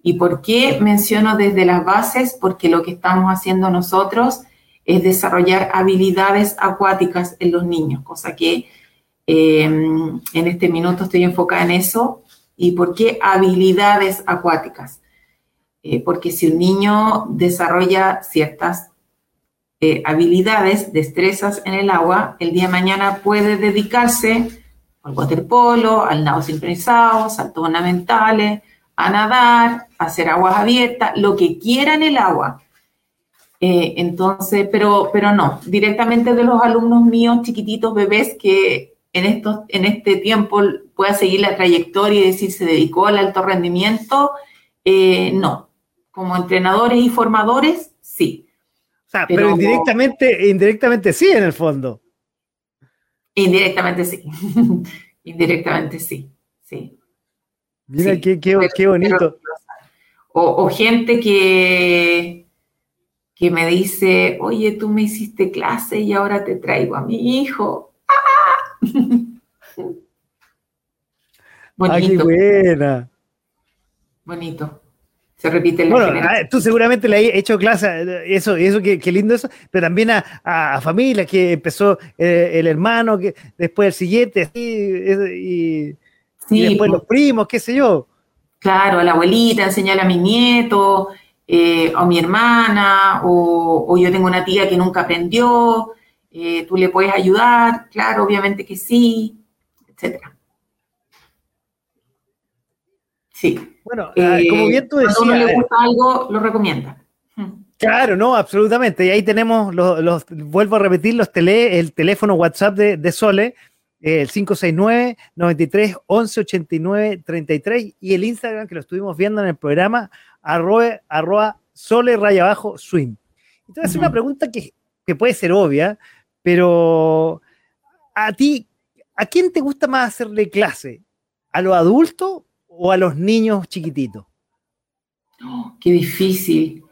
¿Y por qué menciono desde las bases? Porque lo que estamos haciendo nosotros es desarrollar habilidades acuáticas en los niños, cosa que eh, en este minuto estoy enfocada en eso. ¿Y por qué habilidades acuáticas? Eh, porque si un niño desarrolla ciertas eh, habilidades, destrezas en el agua, el día de mañana puede dedicarse al waterpolo, al nado sincronizado, saltos ornamentales, a nadar, a hacer aguas abiertas, lo que quiera en el agua. Eh, entonces, pero, pero no, directamente de los alumnos míos chiquititos, bebés, que en, estos, en este tiempo pueda seguir la trayectoria y decir se dedicó al alto rendimiento, no, como entrenadores y formadores, sí. O sea, pero, indirectamente, indirectamente sí, en el fondo. Indirectamente sí. indirectamente sí. Sí. Mira qué, qué, bonito. o, gente que, que me dice, oye, tú me hiciste clase y ahora te traigo a mi hijo. ¡Ah! Bonito. qué buena. Bonito se repite bueno, ah, tú seguramente le has hecho clase, eso, eso qué, lindo eso, pero también a, a, familia que empezó eh, el hermano, que después el siguiente, y, después pues. los primos, qué sé yo. Claro, a la abuelita, enseñar a mi nieto, eh, o a mi hermana, o, yo tengo una tía que nunca aprendió, eh, tú le puedes ayudar, claro, obviamente que sí, etcétera. Sí. Bueno, ah, como bien tú decías. Cuando le eh, gusta algo, lo recomienda. Claro, no, absolutamente. Y ahí tenemos, los, vuelvo a repetir, los tele, el teléfono WhatsApp de, Sole, el 569 93 11 89 33 y el Instagram que lo estuvimos viendo en el programa, arroba, arroba Sole raya abajo swim. Entonces, una pregunta que, que puede ser obvia, pero a ti, ¿a quién te gusta más hacerle clase? ¿A los adultos o a los niños chiquititos? Oh, qué difícil.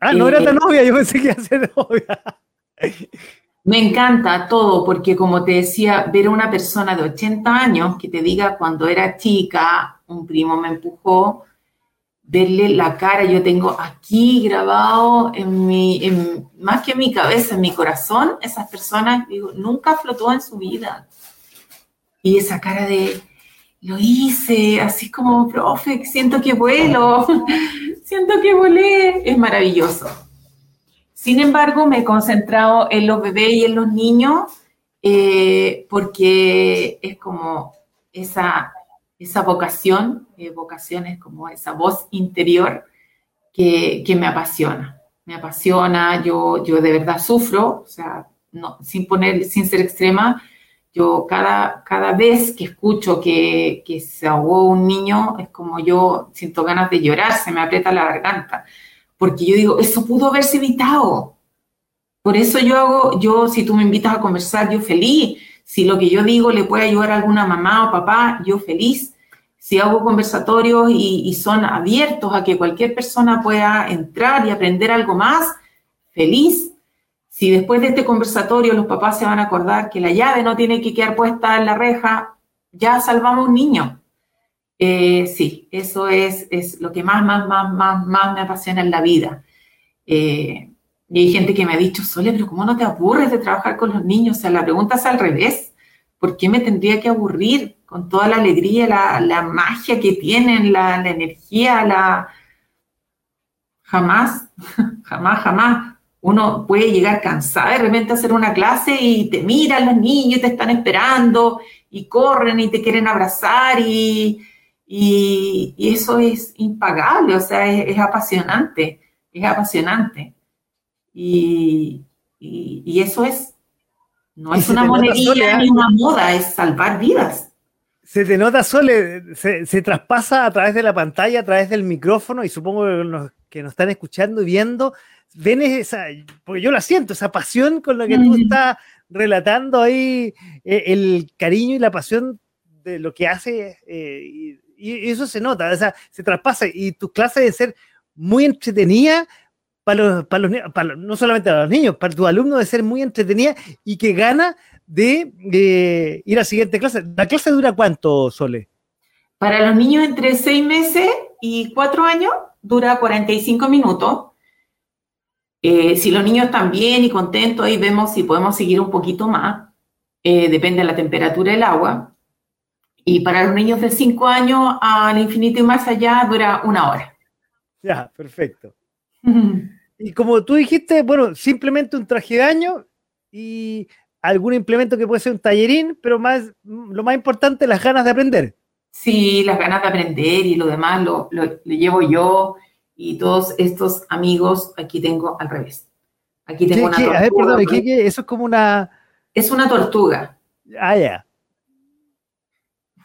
Ah, no era eh, tan obvia, yo pensé que iba a ser obvia. Me encanta todo, porque como te decía, ver a una persona de 80 años que te diga cuando era chica, un primo me empujó, verle la cara, yo tengo aquí grabado en mi, más que en mi cabeza, en mi corazón, esas personas, digo, nunca flotó en su vida. Y esa cara de, lo hice, así como, profe, siento que vuelo, siento que volé, es maravilloso. Sin embargo, me he concentrado en los bebés y en los niños eh, porque es como esa, esa vocación, eh, vocación es como esa voz interior que, que, me apasiona. Me apasiona, yo, yo de verdad sufro, o sea, no, sin, poner, sin ser extrema, yo cada, cada vez que escucho que, que, se ahogó un niño, es como yo siento ganas de llorar, se me aprieta la garganta, porque yo digo, eso pudo haberse evitado. Por eso yo hago, yo si tú me invitas a conversar, yo feliz. Si lo que yo digo le puede ayudar a alguna mamá o papá, yo feliz. Si hago conversatorios y, y son abiertos a que cualquier persona pueda entrar y aprender algo más, feliz si después de este conversatorio los papás se van a acordar que la llave no tiene que quedar puesta en la reja, ya salvamos un niño. Eh, sí, eso es, lo que más, más, más, más, más me apasiona en la vida. Eh, y hay gente que me ha dicho, Sole, pero ¿cómo no te aburres de trabajar con los niños? O sea, la pregunta es al revés. ¿Por qué me tendría que aburrir con toda la alegría, la, la magia que tienen, la, la energía, la... Jamás, jamás, jamás uno puede llegar cansado de repente a hacer una clase y te miran los niños y te están esperando y corren y te quieren abrazar y, y, eso es impagable, o sea, es, apasionante, es apasionante. Y, y, eso es, no es una monería ni una moda, es salvar vidas. Se te nota, Sole, se, se, traspasa a través de la pantalla, a través del micrófono y supongo que los que nos están escuchando y viendo ven esa, porque yo la siento, esa pasión con la que tú estás relatando ahí, eh, el cariño y la pasión de lo que hace, eh, y eso se nota, o sea, se traspasa y tus clases deben ser muy entretenidas para los, para los para, no solamente para los niños, para tus alumnos de ser muy entretenida y que gana de, ir a la siguiente clase. ¿La clase dura cuánto, Sole? Para los niños entre seis meses y cuatro años dura 45 minutos. Eh, si los niños están bien y contentos, ahí vemos si podemos seguir un poquito más. Eh, depende de la temperatura del agua. Y para los niños de 5 años al infinito y más allá dura una hora. Ya, perfecto. y como tú dijiste, bueno, simplemente un traje de año y algún implemento que puede ser un tallerín, pero más, lo más importante, las ganas de aprender. Sí, las ganas de aprender y lo demás lo, lo, llevo yo y todos estos amigos aquí tengo al revés. Aquí tengo una tortuga. A ver, perdón, ¿qué, eso es como una... Es una tortuga. Ah, ya.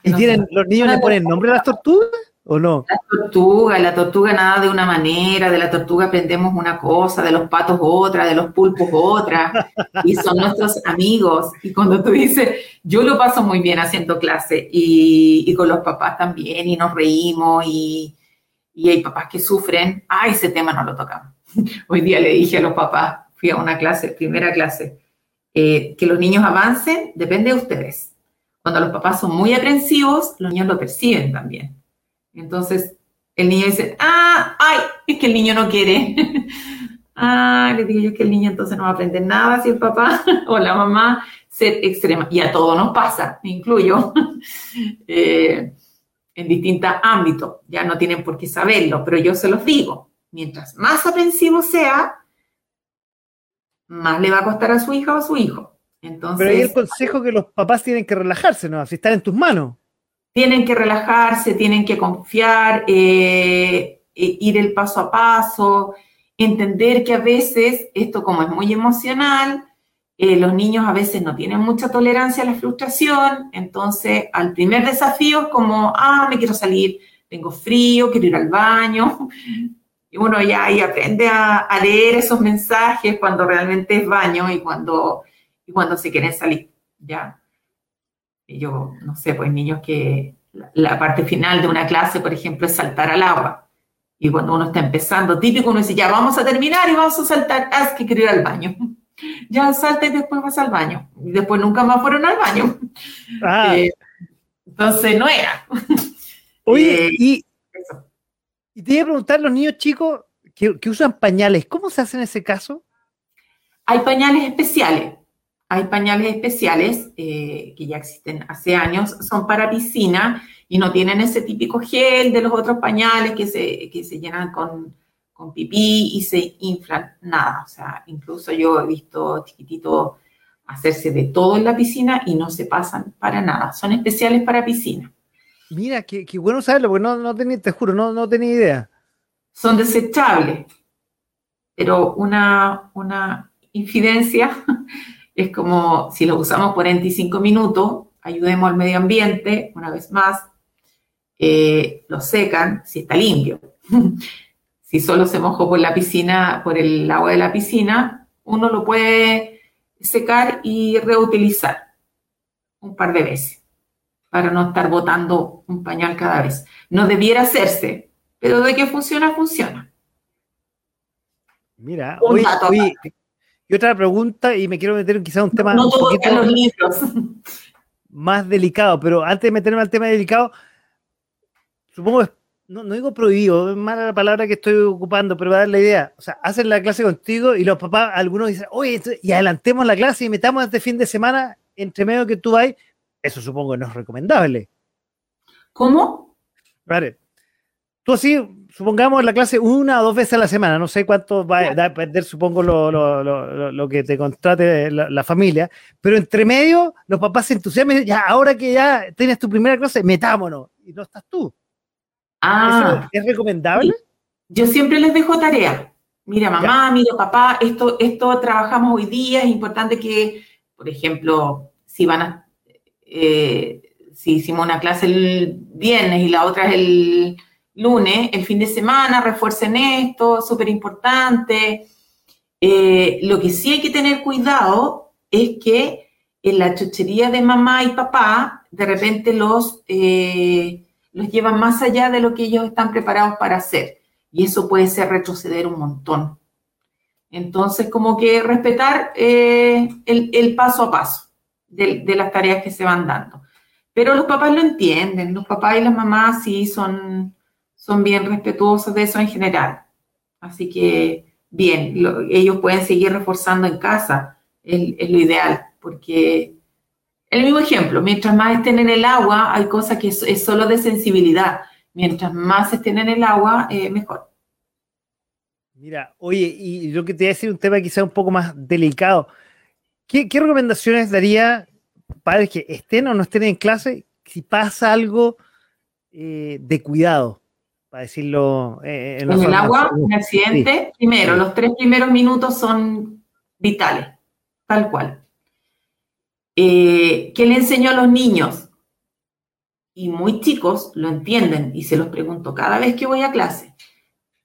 ¿Y tienen, los niños le ponen nombre a las tortugas o no? La tortuga, la tortuga nada de una manera, de la tortuga aprendemos una cosa, de los patos otra, de los pulpos otra, y son nuestros amigos. Y cuando tú dices, yo lo paso muy bien haciendo clase, y, y con los papás también, y nos reímos, y, y hay papás que sufren, ah, ese tema no lo tocamos. Hoy día le dije a los papás, fui a una clase, primera clase, eh, que los niños avancen depende de ustedes cuando los papás son muy aprensivos, los niños lo perciben también. Entonces, el niño dice, ah, ay, es que el niño no quiere. ah, le digo yo que el niño entonces no va a aprender nada si el papá o la mamá ser extrema. Y a todo nos pasa, me incluyo, eh, en distintos ámbitos. Ya no tienen por qué saberlo, pero yo se los digo. Mientras más aprensivo sea, más le va a costar a su hija o a su hijo. Pero hay el consejo que los papás tienen que relajarse, ¿no? Si están en tus manos. Tienen que relajarse, tienen que confiar, eh, eh, ir el paso a paso, entender que a veces esto como es muy emocional, eh, los niños a veces no tienen mucha tolerancia a la frustración, entonces al primer desafío es como, ah, me quiero salir, tengo frío, quiero ir al baño, y uno ya ahí aprende a, a leer esos mensajes cuando realmente es baño y cuando y cuando se quieren salir, ¿ya? Y yo, no sé, pues niños que la, parte final de una clase, por ejemplo, es saltar al agua. Y cuando uno está empezando, típico, uno dice, ya vamos a terminar y vamos a saltar, haz que quiero ir al baño. Ya salta y después vas al baño. Y después nunca más fueron al baño. Ah. Eh, entonces no era. Oye, eh, y, y, te iba a preguntar, los niños chicos que, que usan pañales, ¿cómo se hace en ese caso? Hay pañales especiales. Hay pañales especiales eh, que ya existen hace años, son para piscina y no tienen ese típico gel de los otros pañales que se, que se llenan con, con pipí y se inflan, nada. O sea, incluso yo he visto chiquititos hacerse de todo en la piscina y no se pasan para nada. Son especiales para piscina. Mira, qué, qué bueno saberlo, porque no, no tenía, te juro, no, no tenía idea. Son desechables, pero una, una infidencia es como si lo usamos 45 minutos, ayudemos al medio ambiente, una vez más, eh, lo secan si está limpio. si solo se mojó por la piscina, por el agua de la piscina, uno lo puede secar y reutilizar un par de veces para no estar botando un pañal cada vez. No debiera hacerse, pero de que funciona, funciona. Mira, hoy, y otra pregunta, y me quiero meter quizá un tema un poquito más delicado, pero antes de meterme al tema delicado, supongo, no, no digo prohibido, es mala la palabra que estoy ocupando, pero va a dar la idea. O sea, hacen la clase contigo y los papás, algunos dicen, oye, y adelantemos la clase y metamos este fin de semana entre medio que tú vas. Eso supongo que no es recomendable. ¿Cómo? Vale. Tú así, supongamos la clase una o dos veces a la semana, no sé cuánto va a depender, supongo, lo, que te contrate la, familia, pero entre medio los papás se entusiasman ya, ahora que ya tienes tu primera clase, metámonos, y no estás tú. Ah. ¿Es recomendable? Yo siempre les dejo tarea. Mira, mamá, mira, papá, esto, esto trabajamos hoy día, es importante que, por ejemplo, si van a, eh, si hicimos una clase el viernes y la otra es el lunes, el fin de semana, refuercen esto, súper importante. Eh, lo que sí hay que tener cuidado es que en la chuchería de mamá y papá, de repente los, eh, los llevan más allá de lo que ellos están preparados para hacer. Y eso puede ser retroceder un montón. Entonces, como que respetar eh, el, paso a paso de, las tareas que se van dando. Pero los papás lo entienden, los papás y las mamás sí son, son bien respetuosos de eso en general. Así que, bien, ellos pueden seguir reforzando en casa, es, lo ideal, porque el mismo ejemplo, mientras más estén en el agua, hay cosas que es, solo de sensibilidad. Mientras más estén en el agua, eh, mejor. Mira, oye, y yo que te voy a decir un tema quizá un poco más delicado. ¿Qué, recomendaciones daría padres que estén o no estén en clase si pasa algo eh, de cuidado? Para decirlo eh, en, el agua, un accidente, primero, los tres primeros minutos son vitales, tal cual. Eh, ¿Qué le enseño a los niños? Y muy chicos lo entienden y se los pregunto cada vez que voy a clase.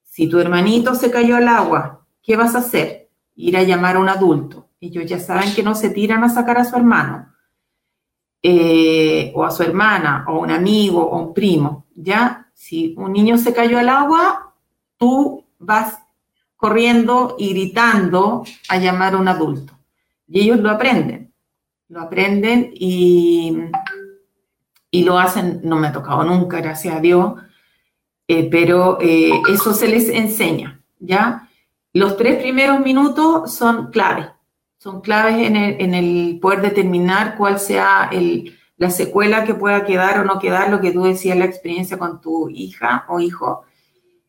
Si tu hermanito se cayó al agua, ¿qué vas a hacer? Ir a llamar a un adulto. Ellos ya saben que no se tiran a sacar a su hermano, eh, o a su hermana, o un amigo, o un primo. Ya, si un niño se cayó al agua, tú vas corriendo y gritando a llamar a un adulto. Y ellos lo aprenden. Lo aprenden y, y lo hacen, no me ha tocado nunca, gracias a Dios, eh, pero eh, eso se les enseña, ¿ya? Los tres primeros minutos son claves, son claves en el, poder determinar cuál sea la secuela que pueda quedar o no quedar, lo que tú decías, la experiencia con tu hija o hijo.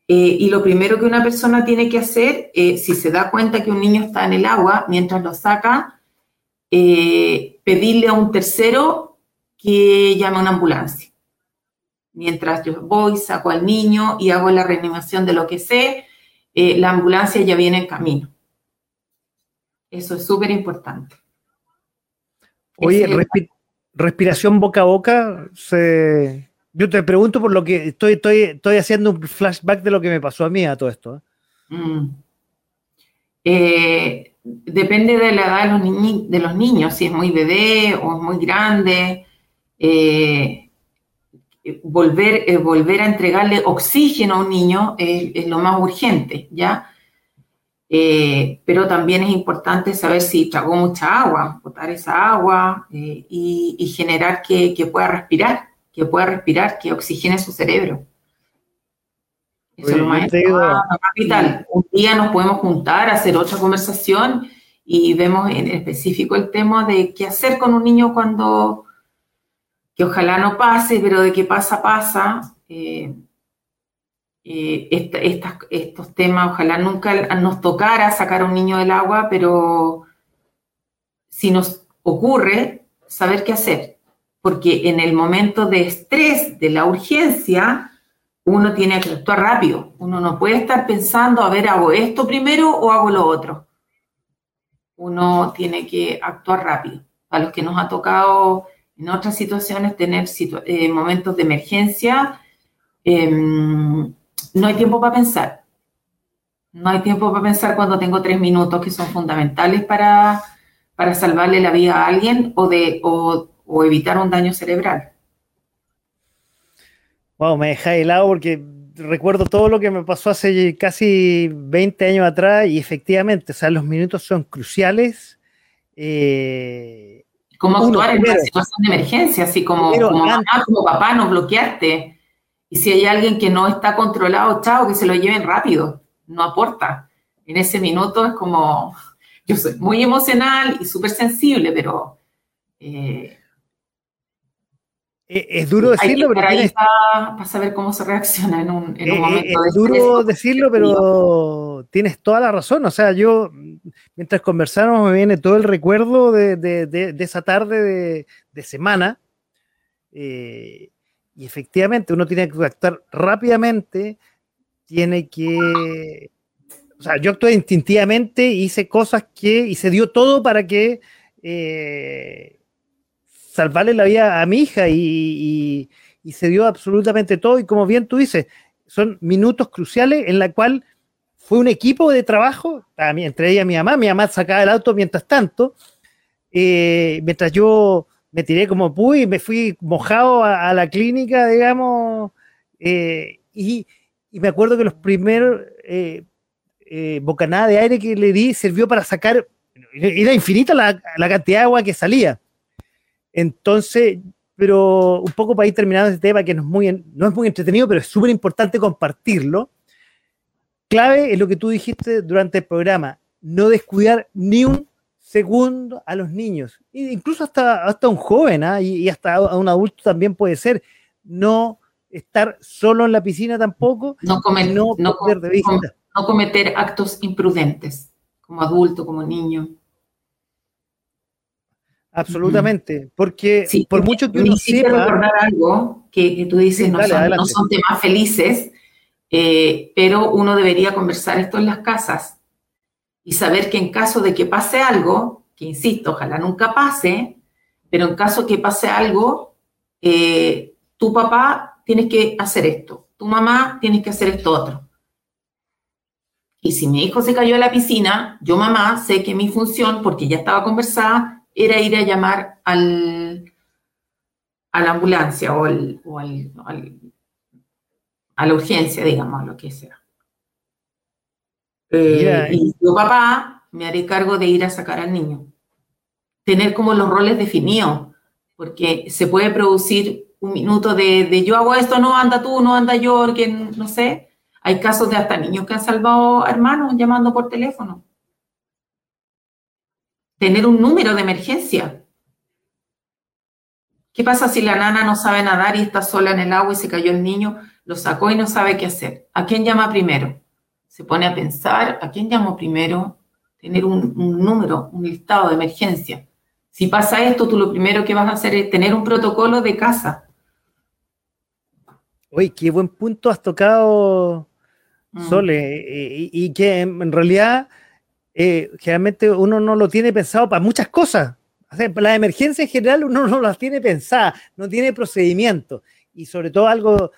Eh, y lo primero que una persona tiene que hacer, si se da cuenta que un niño está en el agua, mientras lo saca, pedirle a un tercero que llame a una ambulancia mientras yo voy, saco al niño y hago la reanimación de lo que sé, eh, la ambulancia ya viene en camino. Eso es súper importante. Oye, respiración boca a boca, yo te pregunto por lo que estoy, estoy, estoy haciendo un flashback de lo que me pasó a mí a todo esto. ¿eh? Mm. Eh, depende de la edad de los, de los, niños, si es muy bebé o es muy grande. Eh, volver, eh, volver a entregarle oxígeno a un niño es, lo más urgente, ¿ya? Eh, pero también es importante saber si tragó mucha agua, botar esa agua y, generar que, pueda respirar, que pueda respirar, que oxigene su cerebro. Eso es lo más, vital. Un día nos podemos juntar, hacer otra conversación y vemos en específico el tema de qué hacer con un niño cuando que ojalá no pase, pero de que pasa, pasa. Eh, eh, estos temas, ojalá nunca nos tocara sacar a un niño del agua, pero si nos ocurre, saber qué hacer. Porque en el momento de estrés, de la urgencia, uno tiene que actuar rápido. Uno no puede estar pensando, a ver, hago esto primero o hago lo otro. Uno tiene que actuar rápido. A los que nos ha tocado en otras situaciones tener eh, momentos de emergencia, em, no hay tiempo para pensar. No hay tiempo para pensar cuando tengo tres minutos que son fundamentales para, para salvarle la vida a alguien o, de, o, evitar un daño cerebral. Wow, me deja helado porque recuerdo todo lo que me pasó hace casi 20 años atrás y efectivamente, o sea, los minutos son cruciales. Eh, Cómo actuar en una situación de emergencia, así como, como mamá, como papá, no bloquearte. Y si hay alguien que no está controlado, chao, que se lo lleven rápido, no aporta. En ese minuto es como, yo soy muy emocional y súper sensible, pero... Eh, es duro decirlo, pero... Para, saber cómo se reacciona en un, en un eh, momento Es duro decirlo, pero tienes toda la razón. O sea, yo mientras conversamos me viene todo el recuerdo de, esa tarde de, semana. Eh, y efectivamente uno tiene que actuar rápidamente, tiene que... O sea, yo actué instintivamente, hice cosas que... y se dio todo para que... Eh, salvarle la vida a mi hija y, se dio absolutamente todo. Y como bien tú dices, son minutos cruciales en la cual fue un equipo de trabajo, entre ella y mi mamá, mi mamá sacaba el auto mientras tanto, eh, mientras yo me tiré como pude y me fui mojado a, la clínica, digamos, eh, y, me acuerdo que los primeros eh, eh, bocanadas de aire que le di sirvió para sacar, era infinita la, cantidad de agua que salía. Entonces, pero un poco para ir terminando este tema, que no es muy, no es muy entretenido, pero es súper importante compartirlo. Clave es lo que tú dijiste durante el programa, no descuidar ni un segundo a los niños, incluso hasta, hasta un joven ¿ah? y, hasta a un adulto también puede ser, no estar solo en la piscina tampoco, no, comer, no, no, no cometer actos imprudentes como adulto, como niño. Absolutamente, porque por mucho que uno sepa... recordar algo que, tú dices, no, son, temas felices, eh, pero uno debería conversar esto en las casas y saber que en caso de que pase algo, que insisto, ojalá nunca pase, pero en caso que pase algo, eh, tu papá tienes que hacer esto, tu mamá tienes que hacer esto otro. Y si mi hijo se cayó a la piscina, yo mamá sé que mi función, porque ya estaba conversada, era ir a llamar al, a la ambulancia o, o al, a la urgencia, digamos, lo que sea. Eh, y yo, papá, me haré cargo de ir a sacar al niño. Tener como los roles definidos, porque se puede producir un minuto de, yo hago esto, no anda tú, no anda yo, que no sé. Hay casos de hasta niños que han salvado hermanos llamando por teléfono. Tener un número de emergencia. ¿Qué pasa si la nana no sabe nadar y está sola en el agua y se cayó el niño, lo sacó y no sabe qué hacer? ¿A quién llama primero? se pone a pensar, ¿a quién llamo primero? Tener un, número, un listado de emergencia. Si pasa esto, tú lo primero que vas a hacer es tener un protocolo de casa. Oye, qué buen punto has tocado, mm. Sole, eh, y, que en realidad eh, generalmente uno no lo tiene pensado para muchas cosas. O sea, la emergencia en general uno no las tiene pensada, no tiene procedimiento. Y sobre todo algo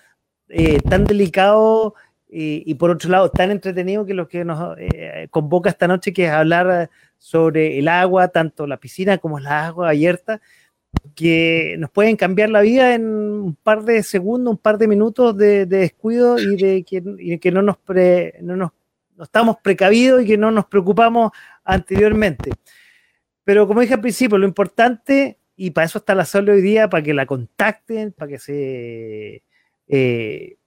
eh, tan delicado y, por otro lado, tan entretenido que lo que nos eh, convoca esta noche, que es hablar sobre el agua, tanto la piscina como la agua abierta, que nos pueden cambiar la vida en un par de segundos, un par de minutos de, descuido y de que, no, nos no, nos, estamos precavidos y que no nos preocupamos anteriormente. Pero como dije al principio, lo importante, y para eso está la sola hoy día, para que la contacten, para que se... Eh,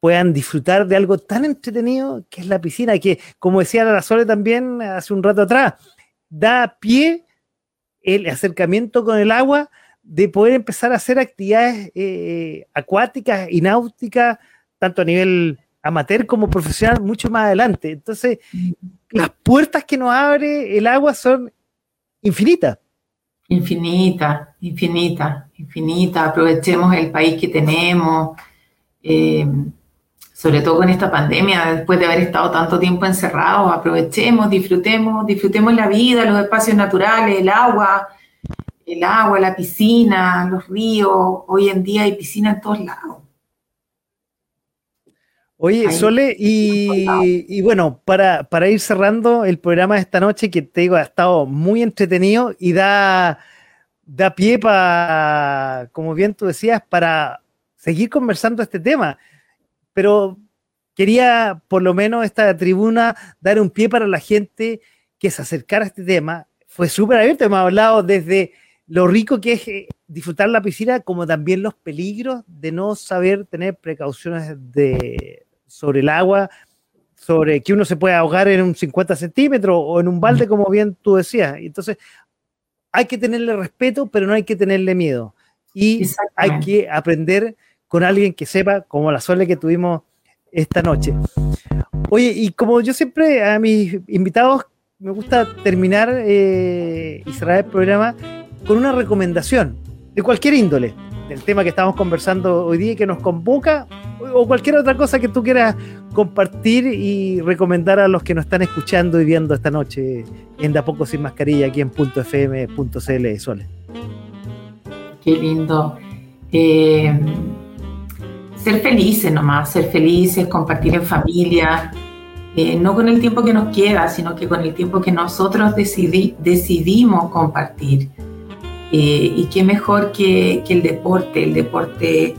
puedan disfrutar de algo tan entretenido que es la piscina, que como decía la Sole también hace un rato atrás, da pie el acercamiento con el agua de poder empezar a hacer actividades eh, acuáticas y náuticas, tanto a nivel amateur como profesional, mucho más adelante. Entonces, las puertas que nos abre el agua son infinitas. Infinita, infinita, infinita. Aprovechemos el país que tenemos. Eh, sobre todo con esta pandemia, después de haber estado tanto tiempo encerrados, aprovechemos, disfrutemos, disfrutemos la vida, los espacios naturales, el agua, el agua, la piscina, los ríos. Hoy en día hay piscina en todos lados. Oye, Sole, y, bueno, para, para, ir cerrando el programa de esta noche, que te digo, ha estado muy entretenido y da, da pie para, como bien tú decías, para seguir conversando este tema pero quería por lo menos esta tribuna dar un pie para la gente que se acercara a este tema. Fue súper abierto, hemos hablado desde lo rico que es eh, disfrutar la piscina, como también los peligros de no saber tener precauciones de, sobre el agua, sobre que uno se puede ahogar en un 50 centímetros o en un balde, como bien tú decías. Entonces, hay que tenerle respeto, pero no hay que tenerle miedo. Y hay que aprender con alguien que sepa, como la suele que tuvimos esta noche. Oye, y como yo siempre a mis invitados me gusta terminar eh, y cerrar el programa con una recomendación de cualquier índole, del tema que estamos conversando hoy día y que nos convoca, o cualquier otra cosa que tú quieras compartir y recomendar a los que nos están escuchando y viendo esta noche en Da Poco Sin Mascarilla aquí en .fm.cl Sole. Qué lindo. Eh, ser felices nomás, ser felices, compartir en familia, eh, no con el tiempo que nos queda, sino que con el tiempo que nosotros decidimos compartir. Eh, y qué mejor que, el deporte. El deporte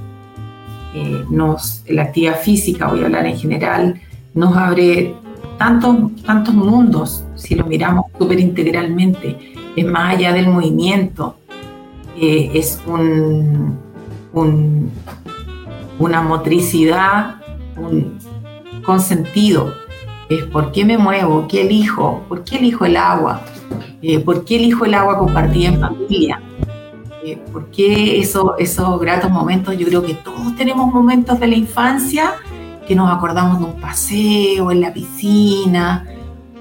eh, nos, la actividad física, voy a hablar en general, nos abre tantos, tantos mundos si lo miramos súper integralmente. Es más allá del movimiento, eh, es un, una motricidad con sentido. Es por qué me muevo, qué elijo, por qué elijo el agua, eh, ¿Por qué elijo el agua compartida en familia? Eh, ¿Por qué eso, esos gratos momentos? Yo creo que todos tenemos momentos de la infancia que nos acordamos de un paseo en la piscina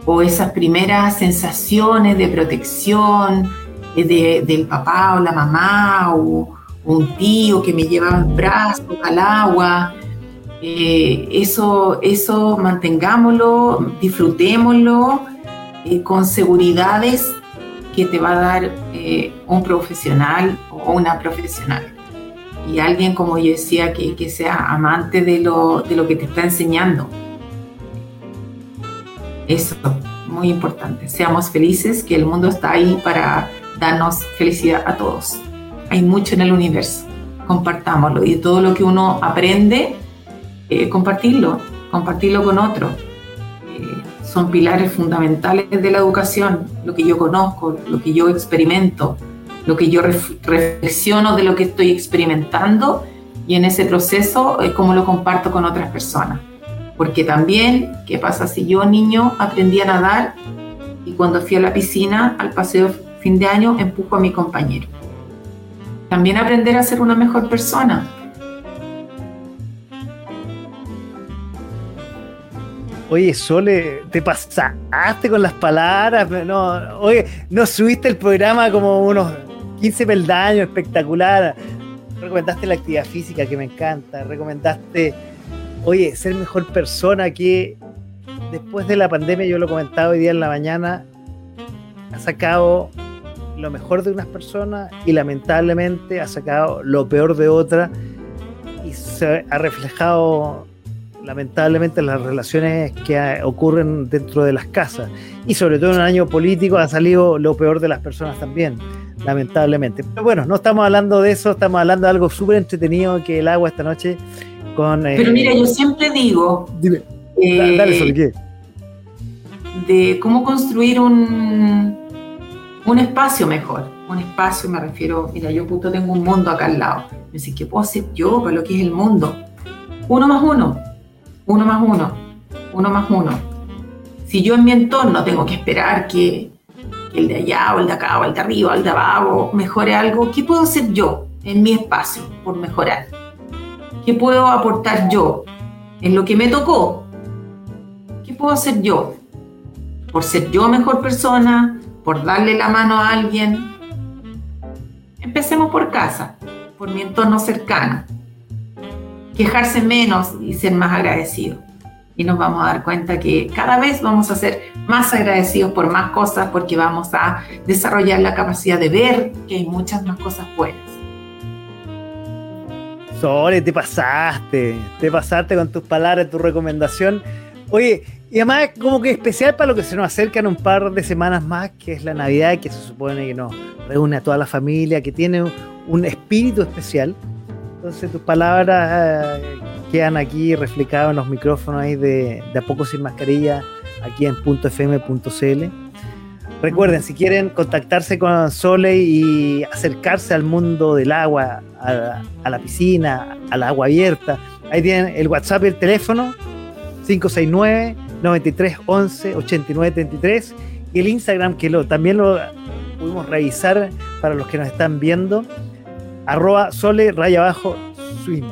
o esas primeras sensaciones de protección eh, del papá o la mamá o, un tío que me llevaba en brazos al agua. eso, eso mantengámoslo, disfrutémoslo eh, con seguridades que te va a dar eh, un profesional o una profesional. Y alguien, como yo decía, que, que sea amante de lo, de lo que te está enseñando. Eso, muy importante. Seamos felices, que el mundo está ahí para darnos felicidad a todos. Hay mucho en el universo. Compartámoslo. Y todo lo que uno aprende, eh, compartirlo, compartirlo con otro son pilares fundamentales de la educación, lo que yo conozco, lo que yo experimento, lo que yo reflexiono de lo que estoy experimentando y en ese proceso es como lo comparto con otras personas. Porque también, ¿qué pasa si yo niño aprendí a nadar y cuando fui a la piscina al paseo fin de año empujo a mi compañero? También aprender a ser una mejor persona, Oye, Sole, te pasaste con las palabras. No, oye, no subiste el programa como unos 15 peldaños, espectacular. Recomendaste la actividad física que me encanta. Recomendaste, oye, ser mejor persona que después de la pandemia, yo lo comentaba hoy día en la mañana, ha sacado lo mejor de unas personas y lamentablemente ha sacado lo peor de otras y se ha reflejado lamentablemente las relaciones que ocurren dentro de las casas. Y sobre todo en un año político ha salido lo peor de las personas también, lamentablemente. Pero bueno, no estamos hablando de eso, estamos hablando de algo súper entretenido que el agua esta noche con... Eh, Pero mira, yo siempre digo... Dime, eh, dale, sobre ¿qué? De cómo construir un, un espacio mejor. Un espacio, me refiero, mira, yo puto tengo un mundo acá al lado. Me dice, ¿qué puedo hacer yo para lo que es el mundo? Uno más uno uno más uno, uno más uno. Si yo en mi entorno tengo que esperar que, el de allá o el de acá o el de arriba o el de abajo mejore algo, ¿qué puedo hacer yo en mi espacio por mejorar? ¿Qué puedo aportar yo en lo que me tocó? ¿Qué puedo hacer yo? Por ser yo mejor persona, por darle la mano a alguien. Empecemos por casa, por mi entorno cercano quejarse menos y ser más agradecido. Y nos vamos a dar cuenta que cada vez vamos a ser más agradecidos por más cosas porque vamos a desarrollar la capacidad de ver que hay muchas más cosas buenas. Sole, te pasaste, te pasaste con tus palabras, tu recomendación. Oye, y además como que especial para lo que se nos acercan un par de semanas más, que es la Navidad, que se supone que nos reúne a toda la familia, que tiene un espíritu especial. Entonces tus palabras eh, quedan aquí reflejadas en los micrófonos ahí de, A Poco Sin Mascarilla, aquí en .fm.cl. Recuerden, si quieren contactarse con Sole y acercarse al mundo del agua, a, la piscina, al agua abierta, ahí tienen el WhatsApp y el teléfono 569 9311 8933 y el Instagram que lo, también lo pudimos revisar para los que nos están viendo arroba Sole raya abajo swing.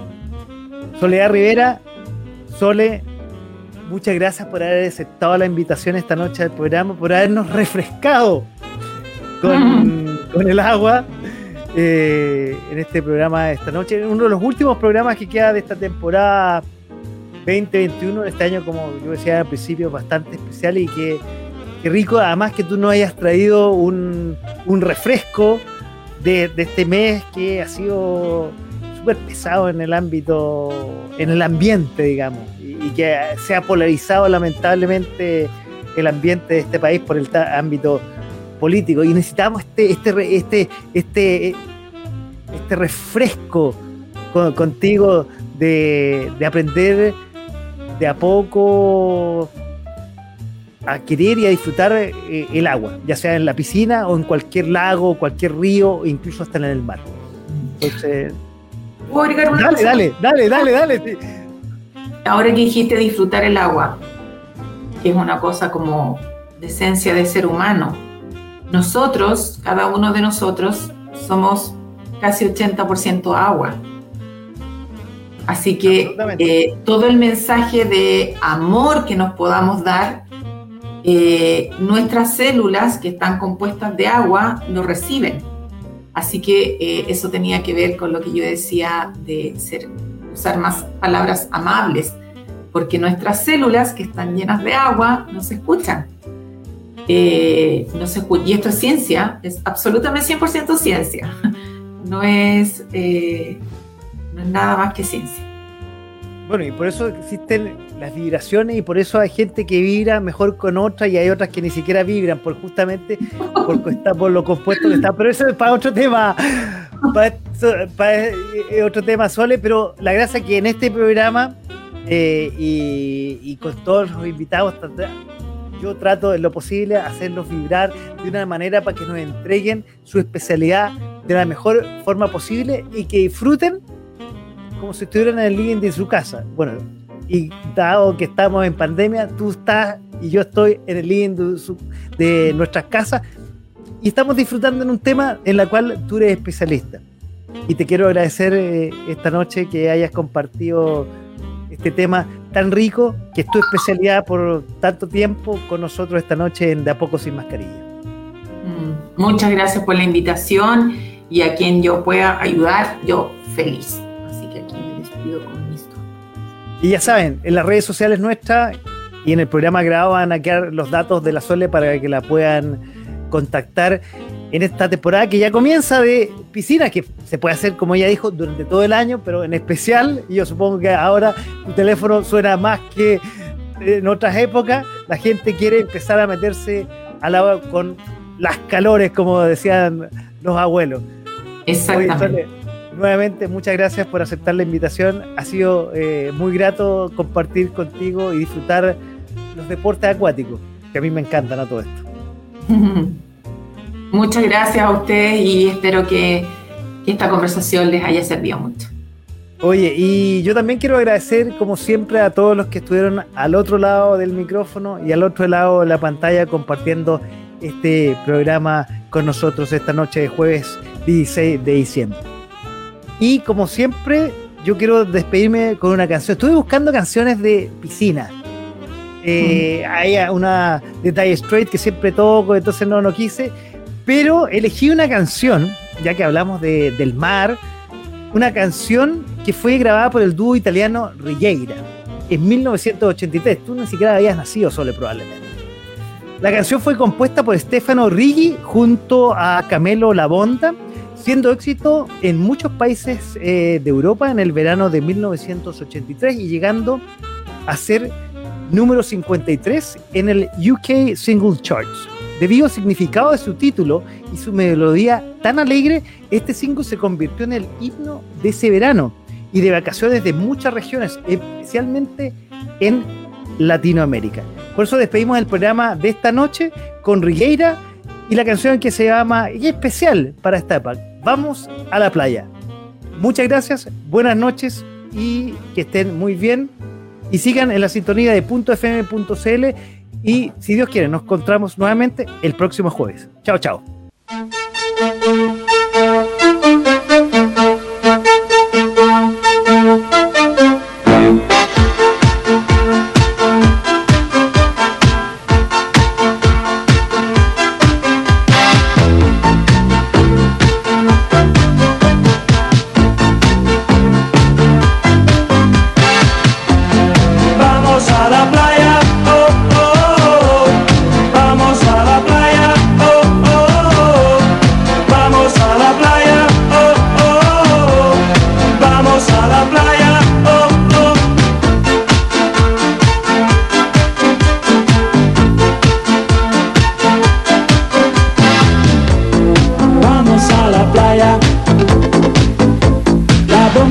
Soledad Rivera, Sole, muchas gracias por haber aceptado la invitación esta noche al programa, por habernos refrescado con, el agua eh, en este programa esta noche. Uno de los últimos programas que queda de esta temporada 2021, este año, como yo decía al principio, bastante especial y que, rico, además que tú no hayas traído un, un refresco de, este mes que ha sido súper pesado en el ámbito, en el ambiente, digamos, y, que se ha polarizado lamentablemente el ambiente de este país por el ámbito políticos y necesitamos este, este, este, este, este refresco contigo de aprender de a poco a querer y a disfrutar eh, el agua, ya sea en la piscina o en cualquier lago, cualquier río, incluso hasta en el mar. Entonces, dale, dale, dale, dale, dale. Ahora que dijiste disfrutar el agua, que es una cosa como de esencia de ser humano, nosotros, cada uno de nosotros, somos casi 80% agua. Así que eh, todo el mensaje de amor que nos podamos dar, eh, nuestras células que están compuestas de agua lo reciben. Así que eh, eso tenía que ver con lo que yo decía de usar más palabras amables, porque nuestras células que están llenas de agua no se escuchan. no se y esto es ciencia, es absolutamente 100% ciencia. No es nada más que ciencia. Bueno, y por eso existen las vibraciones y por eso hay gente que vibra mejor con otra y hay otras que ni siquiera vibran, por justamente por, por lo compuesto que está. Pero eso es para otro tema, para, eh, otro tema, Sole. Pero la gracia es que en este programa eh, y, con todos los invitados, yo trato en lo posible hacerlos vibrar de una manera para que nos entreguen su especialidad de la mejor forma posible y que disfruten como si estuvieran en el living de su casa. Bueno, y dado que estamos en pandemia, tú estás y yo estoy en el living de, nuestras casas y estamos disfrutando en un tema en el cual tú eres especialista. Y te quiero agradecer eh, esta noche que hayas compartido este tema tan rico, que es tu especialidad por tanto tiempo con nosotros esta noche en De a poco sin mascarilla. Mm, muchas gracias por la invitación y a quien yo pueda ayudar, yo feliz. Y ya saben, en las redes sociales nuestras y en el programa grabado van a quedar los datos de la Sole para que la puedan contactar en esta temporada que ya comienza de piscina, que se puede hacer, como ella dijo, durante todo el año, pero en especial, yo supongo que ahora tu teléfono suena más que en otras épocas, la gente quiere empezar a meterse al agua con las calores, como decían los abuelos. Exactamente nuevamente muchas gracias por aceptar la invitación. Ha sido eh, muy grato compartir contigo y disfrutar los deportes acuáticos, que a mí me encantan a todo esto. Muchas gracias a ustedes y espero que, esta conversación les haya servido mucho. Oye, y yo también quiero agradecer, como siempre, a todos los que estuvieron al otro lado del micrófono y al otro lado de la pantalla compartiendo este programa con nosotros esta noche de jueves 16 de diciembre. Y como siempre, yo quiero despedirme con una canción. Estuve buscando canciones de piscina. Eh, hay una de Dire Straight que siempre toco, entonces no, no quise. Pero elegí una canción, ya que hablamos de, del mar, una canción que fue grabada por el dúo italiano Rilleira en 1983. Tú ni siquiera habías nacido, Sole, probablemente. La canción fue compuesta por Stefano Righi junto a Camelo Labonda siendo éxito en muchos países eh, de Europa en el verano de 1983 y llegando a ser número 53 en el UK Single Charts. Debido al significado de su título y su melodía tan alegre, este single se convirtió en el himno de ese verano y de vacaciones de muchas regiones, especialmente en Latinoamérica. Por eso despedimos el programa de esta noche con Rigueira y la canción que se llama, y especial para esta Vamos a la playa. Muchas gracias, buenas noches y que estén muy bien. Y sigan en la sintonía de .fm.cl y si Dios quiere, nos encontramos nuevamente el próximo jueves. Chao, chao.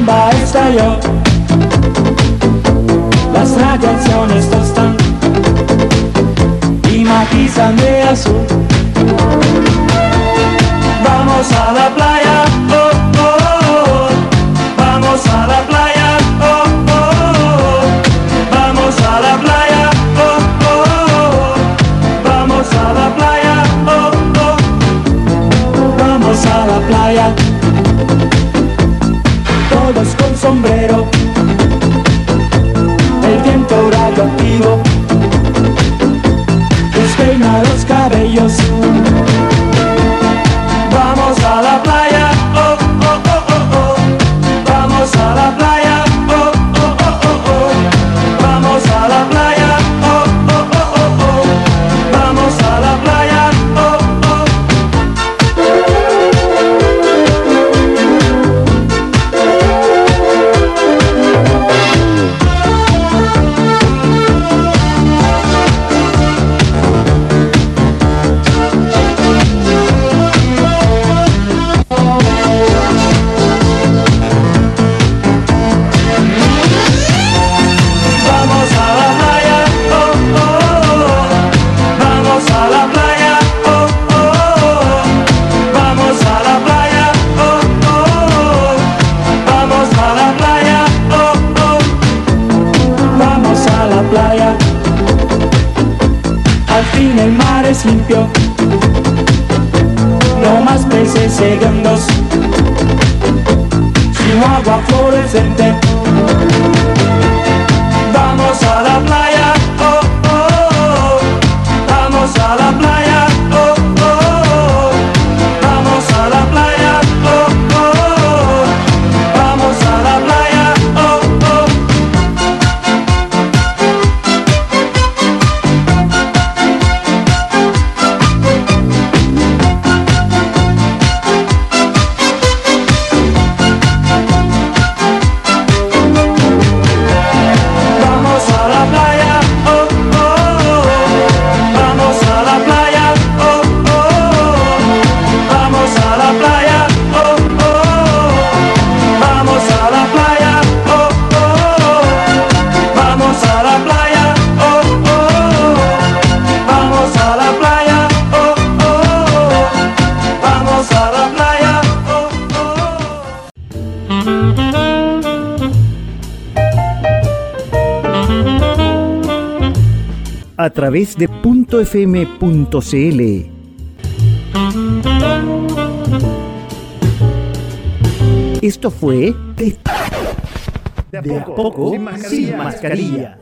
bomba estalló. Las radiaciones tostan y matizan de azul. Vamos a la playa. través de .fm.cl. Esto fue De, de a poco, sin. Sin mascarilla.